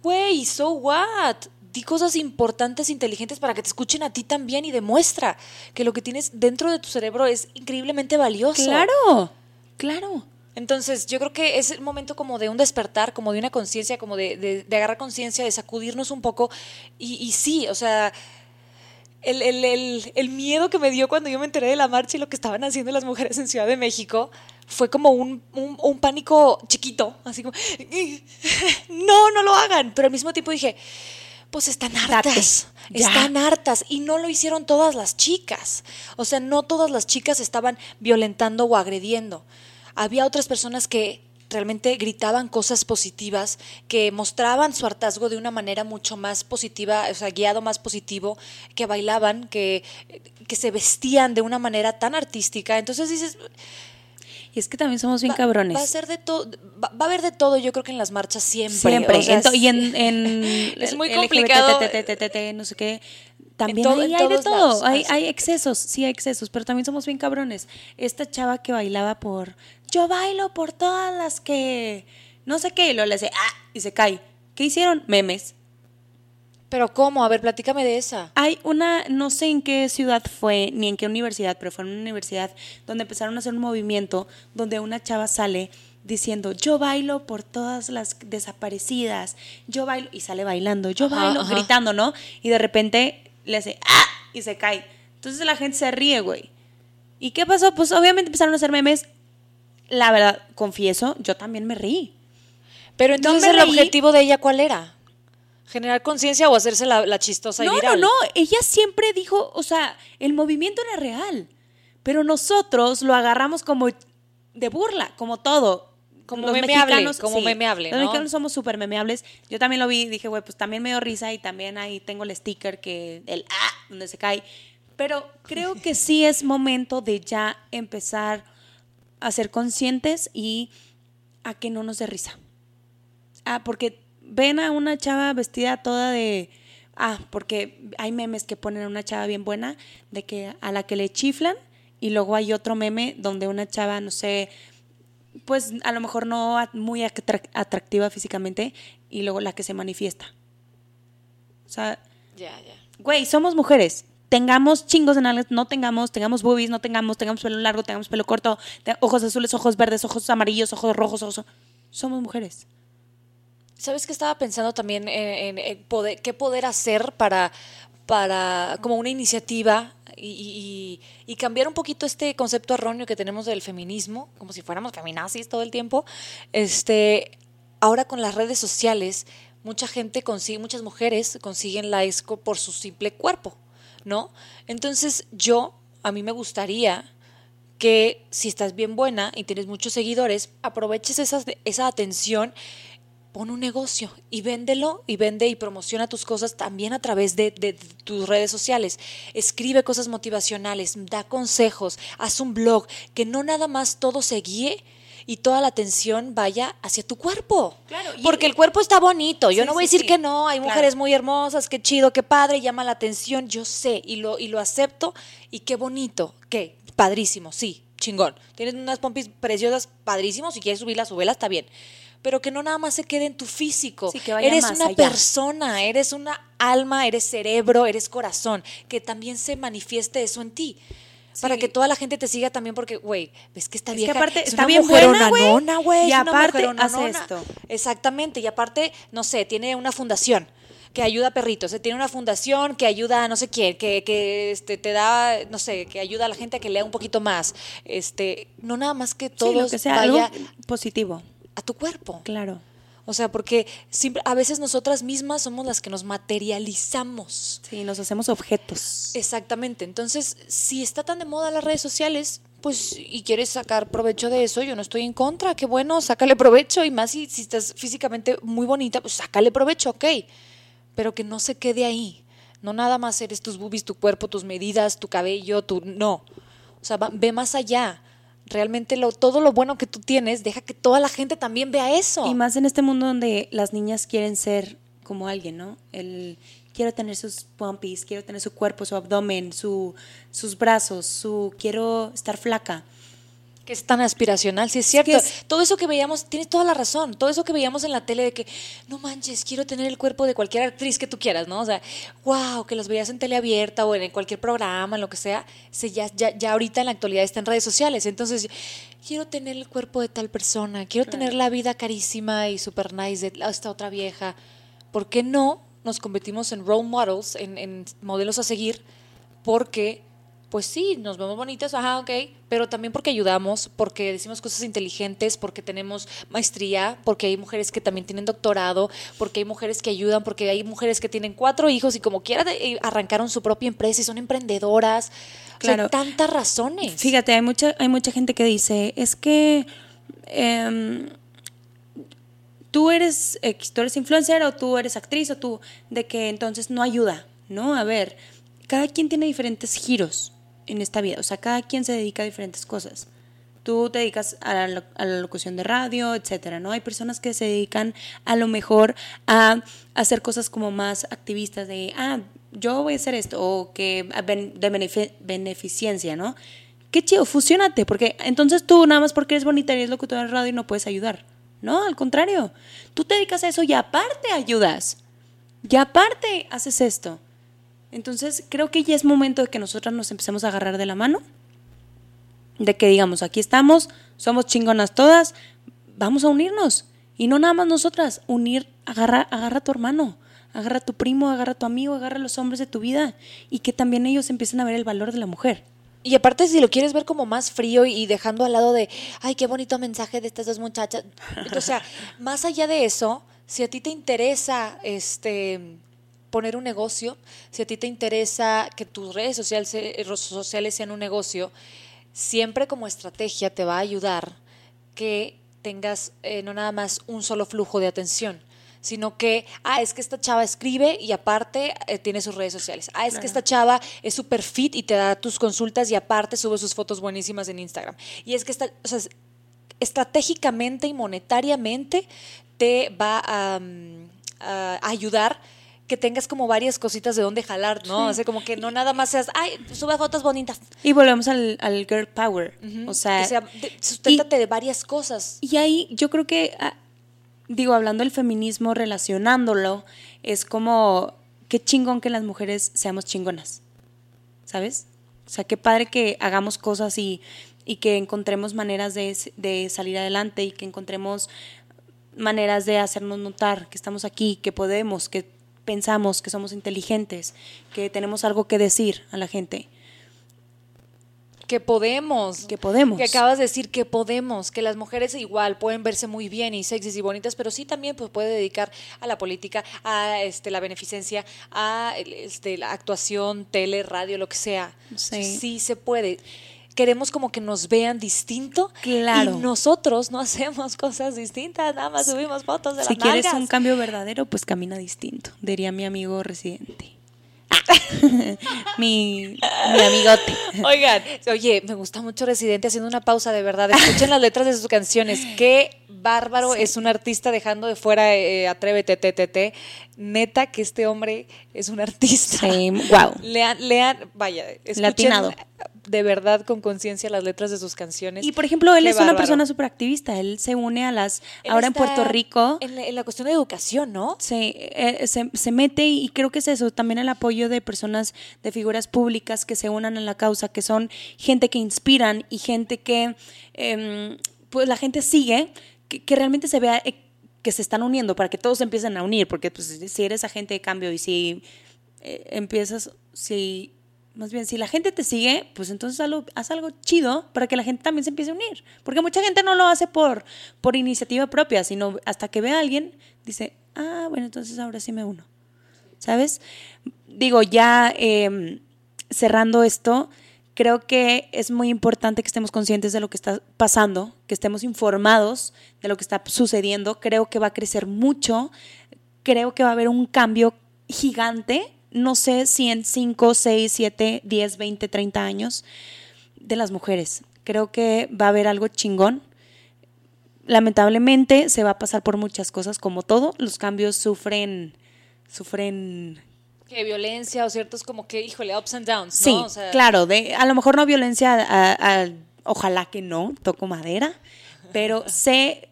Güey, so what? Di cosas importantes, inteligentes para que te escuchen a ti también y demuestra que lo que tienes dentro de tu cerebro es increíblemente valioso. Claro, claro. Entonces, yo creo que es el momento como de un despertar, como de una conciencia, como de, de- de agarrar conciencia, de sacudirnos un poco. Y, y sí, o sea, el, el- el- el miedo que me dio cuando yo me enteré de la marcha y lo que estaban haciendo las mujeres en Ciudad de México fue como un, un- un pánico chiquito, así como, <laughs> no, no lo hagan. Pero al mismo tiempo dije, pues están hartas, ya. están hartas. Y no lo hicieron todas las chicas. O sea, no todas las chicas estaban violentando o agrediendo. Había otras personas que realmente gritaban cosas positivas, que mostraban su hartazgo de una manera mucho más positiva, o sea, guiado más positivo, que bailaban, que, que se vestían de una manera tan artística. Entonces dices, Y es que también somos bien va, cabrones. va a ser de todo, va, va a haber de todo, yo creo que en las marchas siempre. Siempre. o sea, Ento- y en, en <laughs> es muy LGBT, complicado. No sé qué. También todo- hay de todo. lados, Hay, hay excesos, sí hay excesos, pero también somos bien cabrones. Esta chava que bailaba por. Yo bailo por todas las que. No sé qué. Y luego le hace. ¡Ah! Y se cae. ¿Qué hicieron? Memes. Pero ¿cómo? A ver, platícame de esa. Hay una, no sé en qué ciudad fue, ni en qué universidad, pero fue en una universidad donde empezaron a hacer un movimiento donde una chava sale diciendo, yo bailo por todas las desaparecidas, yo bailo, y sale bailando, yo Ajá, bailo, ajá. gritando, ¿no? Y de repente le hace, ¡ah! Y se cae. Entonces la gente se ríe, güey. ¿Y qué pasó? Pues obviamente empezaron a hacer memes. La verdad, confieso, yo también me reí. Pero entonces el objetivo de ella, ¿cuál era? ¿Generar conciencia o hacerse la, la chistosa y No, no, no. Ella siempre dijo, o sea, el movimiento era real. Pero nosotros lo agarramos como de burla, como todo. Como memeable, como memeable, Los ¿no? mexicanos somos súper memeables. Yo también lo vi y dije, güey, pues también me dio risa y también ahí tengo el sticker que, el ah, donde se cae. Pero creo que <laughs> sí es momento de ya empezar a ser conscientes y a que no nos dé risa. Ah, porque ven a una chava vestida toda de... Ah, porque hay memes que ponen a una chava bien buena, de que a la que le chiflan, y luego hay otro meme donde una chava, no sé, pues a lo mejor no muy atrac- atractiva físicamente, y luego la que se manifiesta. O sea, Ya, ya. güey, somos mujeres. Tengamos chingos de nalgas, no tengamos, tengamos boobies, no tengamos, tengamos pelo largo, tengamos pelo corto, te- ojos azules, ojos verdes, ojos amarillos, ojos rojos, ojos... Somos mujeres. ¿Sabes qué estaba pensando también en, en- en poder, qué poder hacer para, para como una iniciativa y, cambiar un poquito este concepto erróneo que tenemos del feminismo, como si fuéramos feminazis todo el tiempo? Este, ahora con las redes sociales, mucha gente consigue, muchas mujeres consiguen la ESCO por su simple cuerpo, ¿no? Entonces yo, a mí me gustaría que si estás bien buena y tienes muchos seguidores, aproveches esa atención, pon un negocio y véndelo y vende y promociona tus cosas también a través de, de tus redes sociales. Escribe cosas motivacionales, da consejos, haz un blog, que no nada más todo se guíe y toda la atención vaya hacia tu cuerpo. Claro, Porque el cuerpo está bonito. Yo Sí, no voy a decir sí. que no, hay Claro. mujeres muy hermosas, qué chido, qué padre, llama la atención, yo sé y lo, y lo acepto y qué bonito, qué padrísimo, sí, chingón. Tienes unas pompis preciosas, padrísimo, si quieres subirlas, subela, está bien. Pero que no nada más se quede en tu físico. Sí, que vaya eres más una allá. persona, eres una alma, eres cerebro, eres corazón, que también se manifieste eso en ti. Para Sí. que toda la gente te siga también porque, güey, ves que esta Es que aparte es está una bien mujerona buena, güey, nona, güey. y una aparte mujerona hace esto. Exactamente, y aparte, no sé, tiene una fundación que ayuda a perritos, eh, tiene una fundación que ayuda a no sé quién, que, que este, te da, no sé, que ayuda a la gente a que lea un poquito más. Este, no nada más que Sí, todo sea, vaya algo positivo. A tu cuerpo. Claro. O sea, porque siempre, a veces nosotras mismas somos las que nos materializamos. Sí, nos hacemos objetos. Exactamente. Entonces, si está tan de moda las redes sociales, pues, y quieres sacar provecho de eso, yo no estoy en contra. Qué bueno, sácale provecho. Y más si, si estás físicamente muy bonita, pues sácale provecho, ok. Pero que no se quede ahí. No nada más eres tus boobies, tu cuerpo, tus medidas, tu cabello, tu. No. O sea, va- ve más allá. Realmente lo, todo lo bueno que tú tienes, deja que toda la gente también vea eso. Y más en este mundo donde las niñas quieren ser como alguien, ¿no? El quiero tener sus pompis, quiero tener su cuerpo, su abdomen, su, sus brazos, su quiero estar flaca. Que es tan aspiracional, sí es cierto. que es- Todo eso que veíamos, tienes toda la razón. Todo eso que veíamos en la tele de que, no manches, quiero tener el cuerpo de cualquier actriz que tú quieras, ¿no? O sea, wow, que las veías en tele abierta o en cualquier programa, en lo que sea, se ya, ya, ya ahorita en la actualidad está en redes sociales. Entonces, quiero tener el cuerpo de tal persona, quiero tener la vida carísima y super nice de esta otra vieja. ¿Por qué no nos convertimos en role models, en, en modelos a seguir? Porque pues sí, nos vemos bonitas, ajá, ok, pero también porque ayudamos, porque decimos cosas inteligentes, porque tenemos maestría, porque hay mujeres que también tienen doctorado, porque hay mujeres que ayudan, porque hay mujeres que tienen cuatro hijos y como quiera eh, arrancaron su propia empresa y son emprendedoras. O sea, Claro. hay tantas razones. Fíjate, hay mucha, hay mucha gente que dice, es que em, tú eres, tú eres influencer o tú eres actriz o tú, de que entonces no ayuda, ¿no? A ver, cada quien tiene diferentes giros en esta vida, o sea, cada quien se dedica a diferentes cosas. Tú te dedicas a la, a la locución de radio, etcétera, ¿no? Hay personas que se dedican a lo mejor a hacer cosas como más activistas de, ah, yo voy a hacer esto, o que a ben- de benefi- beneficencia, ¿no? Qué chido, fusionate, porque entonces tú nada más porque eres bonita y eres locutora de radio no puedes ayudar. No, al contrario, tú te dedicas a eso y aparte ayudas. Y aparte haces esto. Entonces creo que ya es momento de que nosotras nos empecemos a agarrar de la mano de que digamos, aquí estamos, somos chingonas todas, vamos a unirnos. Y no nada más nosotras, unir, agarra, agarra a tu hermano, agarra a tu primo, agarra a tu amigo, agarra a los hombres de tu vida y que también ellos empiecen a ver el valor de la mujer. Y aparte, si lo quieres ver como más frío y dejando al lado de, ay, qué bonito mensaje de estas dos muchachas. O sea, <laughs> más allá de eso, si a ti te interesa este poner un negocio, si a ti te interesa que tus redes sociales, eh, sociales sean un negocio, siempre como estrategia te va a ayudar que tengas eh, no nada más un solo flujo de atención, sino que, ah, es que esta chava escribe y aparte eh, tiene sus redes sociales. Ah, es que esta chava es súper fit y te da tus consultas y aparte sube sus fotos buenísimas en Instagram. Y es que esta, o sea, estratégicamente y monetariamente te va a, mm, a ayudar que tengas como varias cositas de dónde jalar, ¿no? O sea, como que no nada más seas, ay, sube fotos bonitas. Y volvemos al, al girl power. O sea, que sea de, susténtate de varias cosas. Y ahí yo creo que ah, digo, hablando del feminismo, relacionándolo, es como, qué chingón que las mujeres seamos chingonas, ¿sabes? O sea, qué padre que hagamos cosas y, y que encontremos maneras de, de, salir adelante y que encontremos maneras de hacernos notar que estamos aquí, que podemos, que pensamos, que somos inteligentes, que tenemos algo que decir a la gente que podemos. Que podemos. Que acabas de decir que podemos, que las mujeres igual pueden verse muy bien y sexys y bonitas, pero sí también pues, puede dedicar a la política, a este, la beneficencia, a este, la actuación, tele, radio, lo que sea. Sí. sí se puede queremos como que nos vean distinto. Claro. Y nosotros no <laughs> hacemos cosas distintas, nada más subimos fotos de las Si quieres un cambio verdadero, pues camina distinto, diría mi amigo residente. <laughs> mi, amigote. Oigan, oye, me gusta mucho Residente haciendo una pausa de verdad. Escuchen las letras de sus canciones. Qué bárbaro es un artista dejando de fuera eh, Atrévete, TTT. Neta que este hombre es un artista. wow. Lean, lean, vaya, escuchen Latinado de verdad con conciencia las letras de sus canciones. Y por ejemplo, él es una persona súper activista, él se une a las, ahora en Puerto Rico. En la, cuestión de educación, ¿no? Eh, se, se, mete y creo que es eso, también el apoyo de personas, de figuras públicas que se unan a la causa, que son gente que inspiran y gente que em, pues la gente sigue, que, realmente se vea eh, que se están uniendo para que todos empiecen a unir, porque pues, si eres agente de cambio y si eh, empiezas, si más bien, si la gente te sigue, pues entonces haz algo, chido para que la gente también se empiece a unir. Porque mucha gente no lo hace por, por iniciativa propia, sino hasta que ve a alguien, dice, ah, bueno, entonces ahora sí me uno. ¿Sabes? Digo, ya em, cerrando esto, creo que es muy importante que estemos conscientes de lo que está pasando, que estemos informados de lo que está sucediendo. Creo que va a crecer mucho, creo que va a haber un cambio gigante no sé si en 5, 6, 7, 10, 20, 30 años de las mujeres. Creo que va a haber algo chingón. Lamentablemente se va a pasar por muchas cosas, como todo. Los cambios sufren, sufren que violencia o ciertos como que, híjole, ups and downs. Sí, claro, de, a lo mejor no violencia, ojalá que no, toco madera, pero <laughs> sé,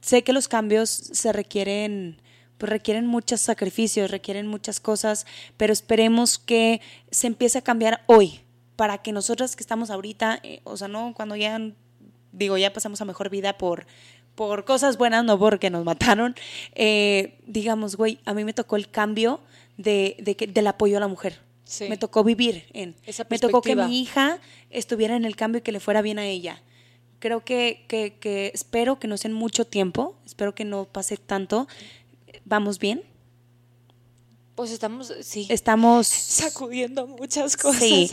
sé que los cambios se requieren pues requieren muchos sacrificios, requieren muchas cosas, pero esperemos que se empiece a cambiar hoy, para que nosotras que estamos ahorita, eh, o sea, no cuando ya, digo, ya pasamos a mejor vida por, por cosas buenas, no porque nos mataron, eh, digamos, güey, a mí me tocó el cambio de, de que, del apoyo a la mujer. Me tocó vivir en. me tocó que mi hija estuviera en el cambio y que le fuera bien a ella. Creo que, que, que espero que no sea en mucho tiempo, espero que no pase tanto, ¿Vamos bien? Pues estamos, sí. Estamos <laughs> sacudiendo muchas cosas. Sí.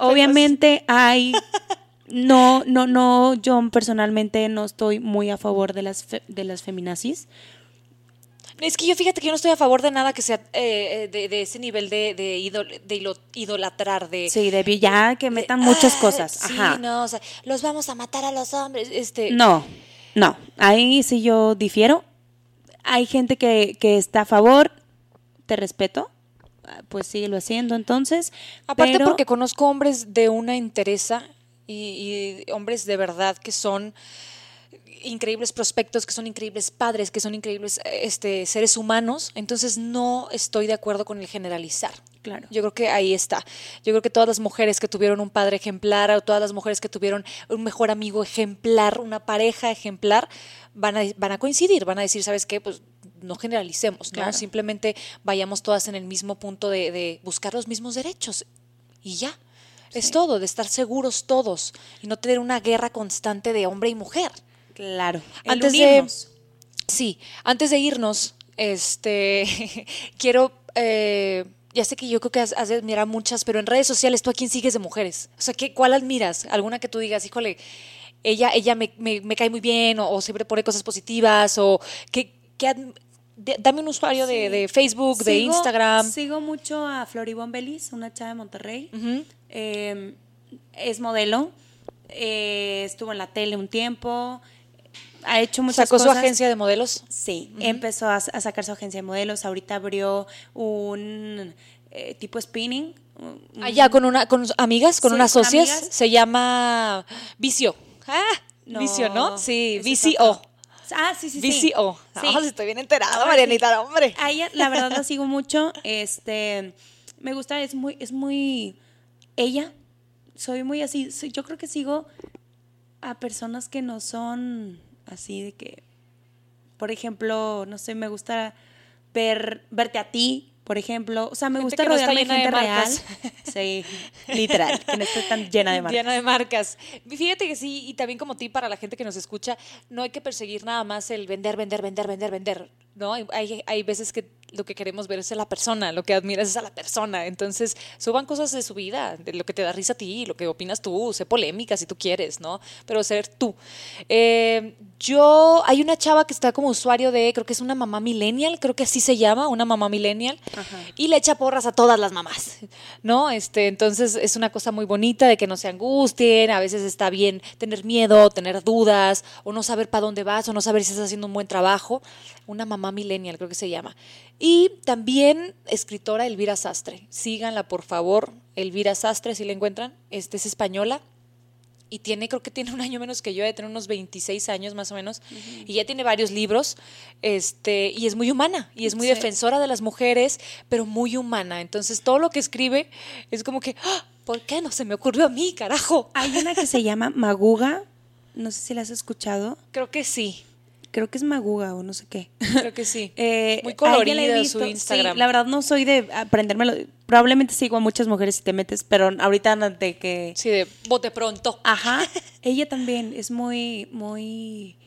Obviamente hay. <laughs> No, no, no. Yo personalmente no estoy muy a favor de las de las feminazis. Es que yo fíjate que yo no estoy a favor de nada que sea eh, de, de, ese nivel de, de, idolatrar, de... Sí, de ya que metan muchas ah, cosas. Sí, no, o sea, los vamos a matar a los hombres, este... No, no, ahí sí yo difiero. Hay gente que, que está a favor, te respeto, pues síguelo haciendo entonces. Aparte porque conozco hombres de una interesa y, y, hombres de verdad que son increíbles prospectos, que son increíbles padres, que son increíbles este, seres humanos, entonces no estoy de acuerdo con el generalizar. Claro. Yo creo que ahí está. Yo creo que todas las mujeres que tuvieron un padre ejemplar o todas las mujeres que tuvieron un mejor amigo ejemplar, una pareja ejemplar, van a, van a coincidir, van a decir, ¿sabes qué? Pues no generalicemos, ¿no? Simplemente vayamos todas en el mismo punto de, de buscar los mismos derechos y ya. Es todo, de estar seguros todos y no tener una guerra constante de hombre y mujer. Claro. el Antes de, unirnos. sí, antes de irnos, este, <laughs> quiero, eh, ya sé que yo creo que has, has de admirar muchas, pero en redes sociales, ¿tú a quién sigues de mujeres? O sea, ¿qué, ¿cuál admiras? ¿Alguna que tú digas, híjole, ella, ella me, me- me cae muy bien o, o siempre pone cosas positivas o qué, qué de- dame un usuario de, Sí. de Facebook, de Instagram. Sigo mucho a Floribón Belis, una chava de Monterrey. Eh, es modelo. eh, estuvo en la tele un tiempo. Ha hecho muchas Sacó su agencia de modelos. Sí, empezó a, a sacar su agencia de modelos. Ahorita abrió un eh, tipo spinning. Allá con una con amigas, con Sí, unas con socias, amigas. se llama Vicio. Ah, Vicio, ¿no? Sí, es VCO. otro. Ah, sí, sí, sí. VCO. Sí. Ah, estoy bien enterada, Marianita, sí. hombre. A ella, la verdad, la <laughs> sigo mucho. Este, me gusta, es muy, es muy ella. Soy muy así. yo creo que sigo a personas que no son así de que, por ejemplo, no sé, me gusta ver, verte a ti, por ejemplo. O sea, me Gente gusta que no rodearme de gente real. <laughs> Sí, literal, que no esté tan llena de <laughs> marcas. Llena de marcas. Fíjate que sí, y también como ti para la gente que nos escucha, no hay que perseguir nada más el vender, vender, vender, vender, vender. ¿no? Hay, hay, hay veces que lo que queremos ver es a la persona, lo que admiras es a la persona. Entonces, suban cosas de su vida, de lo que te da risa a ti, lo que opinas tú, sé polémica si tú quieres, ¿no? Pero ser tú. Eh, yo, hay una chava que está como usuario de, creo que es una mamá millennial, creo que así se llama, una mamá millennial, y le echa porras a todas las mamás, ¿no? Este, entonces es una cosa muy bonita de que no se angustien, a veces está bien tener miedo, tener dudas, o no saber para dónde vas, o no saber si estás haciendo un buen trabajo. Una mamá millennial, creo que se llama. Y también escritora Elvira Sastre. Síganla, por favor. Elvira Sastre, si la encuentran. Este es española y tiene, creo que tiene un año menos que yo, de tener unos 26 años más o menos, y ya tiene varios libros, este, y es muy humana, y es muy Sí. defensora de las mujeres, pero muy humana. Entonces, todo lo que escribe es como que, ¡Ah! ¿por qué no se me ocurrió a mí, carajo? Hay una que se llama Maguga, no sé si la has escuchado, Creo que sí, creo que es Maguga o no sé qué. creo que sí. <laughs> Eh, muy colorida visto, su sí, Instagram. la verdad no soy de aprendérmelo. Probablemente sigo a muchas mujeres si te metes, pero ahorita de que... Sí, de bote pronto. Ajá. <laughs> ella también es muy, muy...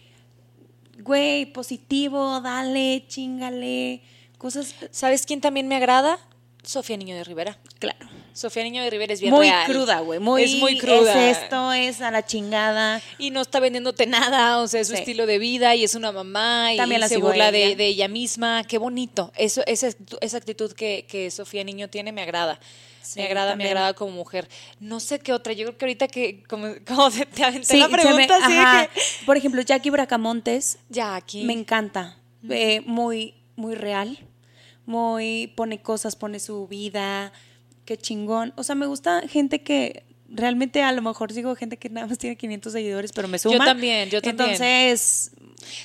Güey, positivo, dale, chingale. Cosas... ¿Sabes quién también me agrada? Sofía Niño de Rivera. Claro. Sofía Niño de Rivera es bien Muy real. cruda, güey. Muy, es muy cruda. Es esto, es a la chingada. y no está vendiéndote nada, o sea, es su Sí. estilo de vida y es una mamá y la se burla de, ella. de ella misma, qué bonito. Eso, esa, actitud- esa actitud que, que Sofía Niño tiene me agrada. Sí, me agrada, también. me agrada como mujer. No sé qué otra, yo creo que ahorita que como, <laughs> como te, te aventé Sí, la me- pregunta, así de ajá. que Por ejemplo, Jackie Bracamontes aquí. me encanta. Eh, muy, muy real. Muy pone cosas, pone su vida. Qué chingón. O sea, me gusta gente que realmente a lo mejor sigo gente que nada más tiene 500 seguidores, pero me suma. también, yo también. Entonces,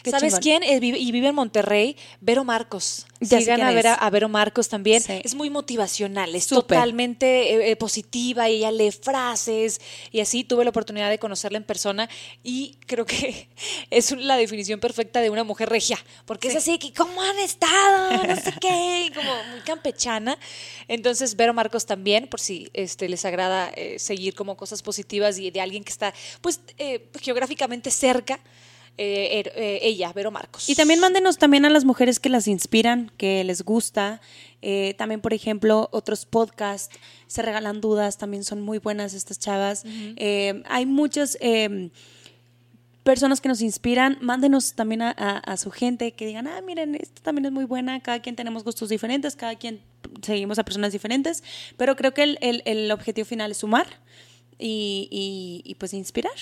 qué ¿Sabes chingón. quién? Eh, vive- y vive en Monterrey, Vero Marcos. Ya Sigan a, ver a, a Vero Marcos también. Sí. Es muy motivacional, es Súper. totalmente eh, eh, positiva y ella lee frases y así tuve la oportunidad de conocerla en persona y creo que <laughs> es la definición perfecta de una mujer regia, porque es así que ¿cómo han estado? No sé qué, como muy campechana. Entonces Vero Marcos también, por si este, les agrada eh, seguir como cosas positivas y de alguien que está pues eh, geográficamente cerca. Eh, er- eh, ella, Vero Marcos. Y también mándenos también a las mujeres que las inspiran, que les gusta. Eh, también, por ejemplo, otros podcasts, Se Regalan Dudas, también son muy buenas estas chavas. Eh, hay muchas eh, personas que nos inspiran. Mándenos también a, a- a su gente que digan, ah, miren, esto también es muy buena. Cada quien tenemos gustos diferentes, cada quien seguimos a personas diferentes. Pero creo que el, el- el objetivo final es sumar y, y- y, pues inspirar.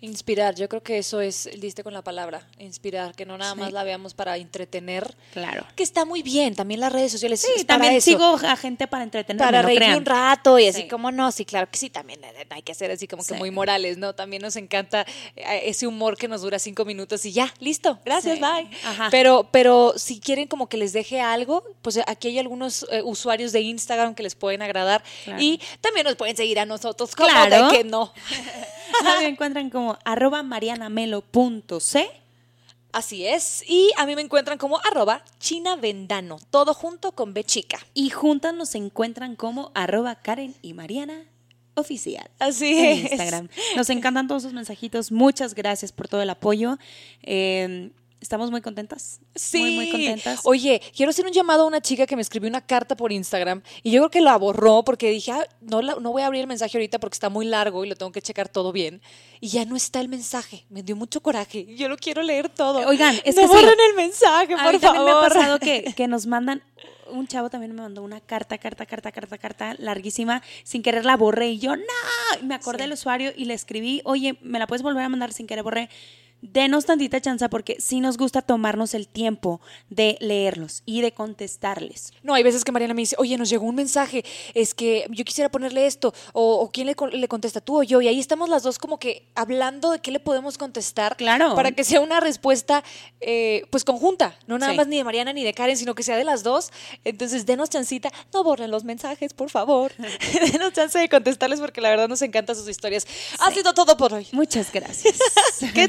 Inspirar, yo creo que eso es, diste con la palabra, inspirar, que no nada Sí. más la veamos para entretener. Claro. Que está muy bien, también las redes sociales. Sí, es para también eso. sigo a gente para entretenerme, para no reír crean. un rato y así Sí. como no, sí, claro que sí, también hay que ser así como que muy morales, ¿no? También nos encanta eh, ese humor que nos dura cinco minutos y ya, listo, gracias, bye. Ajá. Pero, pero si quieren como que les deje algo, pues aquí hay algunos eh, usuarios de Instagram que les pueden agradar Claro. y también nos pueden seguir a nosotros, como Claro. de que no. <laughs> Me encuentran como arroba marianamelo.c. Así es. Y a mí me encuentran como arroba chinavendano, todo junto con B chica. Y juntas nos encuentran como arroba Karen y Mariana oficial. Así en es. Instagram. Nos encantan todos sus mensajitos. Muchas gracias por todo el apoyo. Eh, estamos muy contentas. Sí. Muy, muy contentas. Oye, quiero hacer un llamado a una chica que me escribió una carta por Instagram y yo creo que la borró porque dije, ah, no, la- no voy a abrir el mensaje ahorita porque está muy largo y lo tengo que checar todo bien. Y ya no está el mensaje. Me dio mucho coraje. Yo lo quiero leer todo. Oigan, es no que sí. borren el mensaje, A por mí también me ha favor. pasado que, <laughs> que nos mandan, un chavo también me mandó una carta, carta, carta, carta, carta, larguísima, sin querer la borré y yo, no, me acordé del usuario y le escribí, oye, ¿me la puedes volver a mandar sin querer borré? Denos tantita chance porque sí nos gusta tomarnos el tiempo de leerlos y de contestarles. No, hay veces que Mariana me dice, oye, nos llegó un mensaje, es que yo quisiera ponerle esto, o, o quién le, con- le contesta, tú o yo, y ahí estamos las dos como que hablando de qué le podemos contestar Claro. para que sea una respuesta eh, pues conjunta, no nada Sí. más ni de Mariana ni de Karen, sino que sea de las dos. Entonces, denos chancita, no borren los mensajes, por favor. <laughs> <laughs> denos chance de contestarles porque la verdad nos encantan sus historias. Ha sido todo por hoy. Muchas gracias. <laughs> qué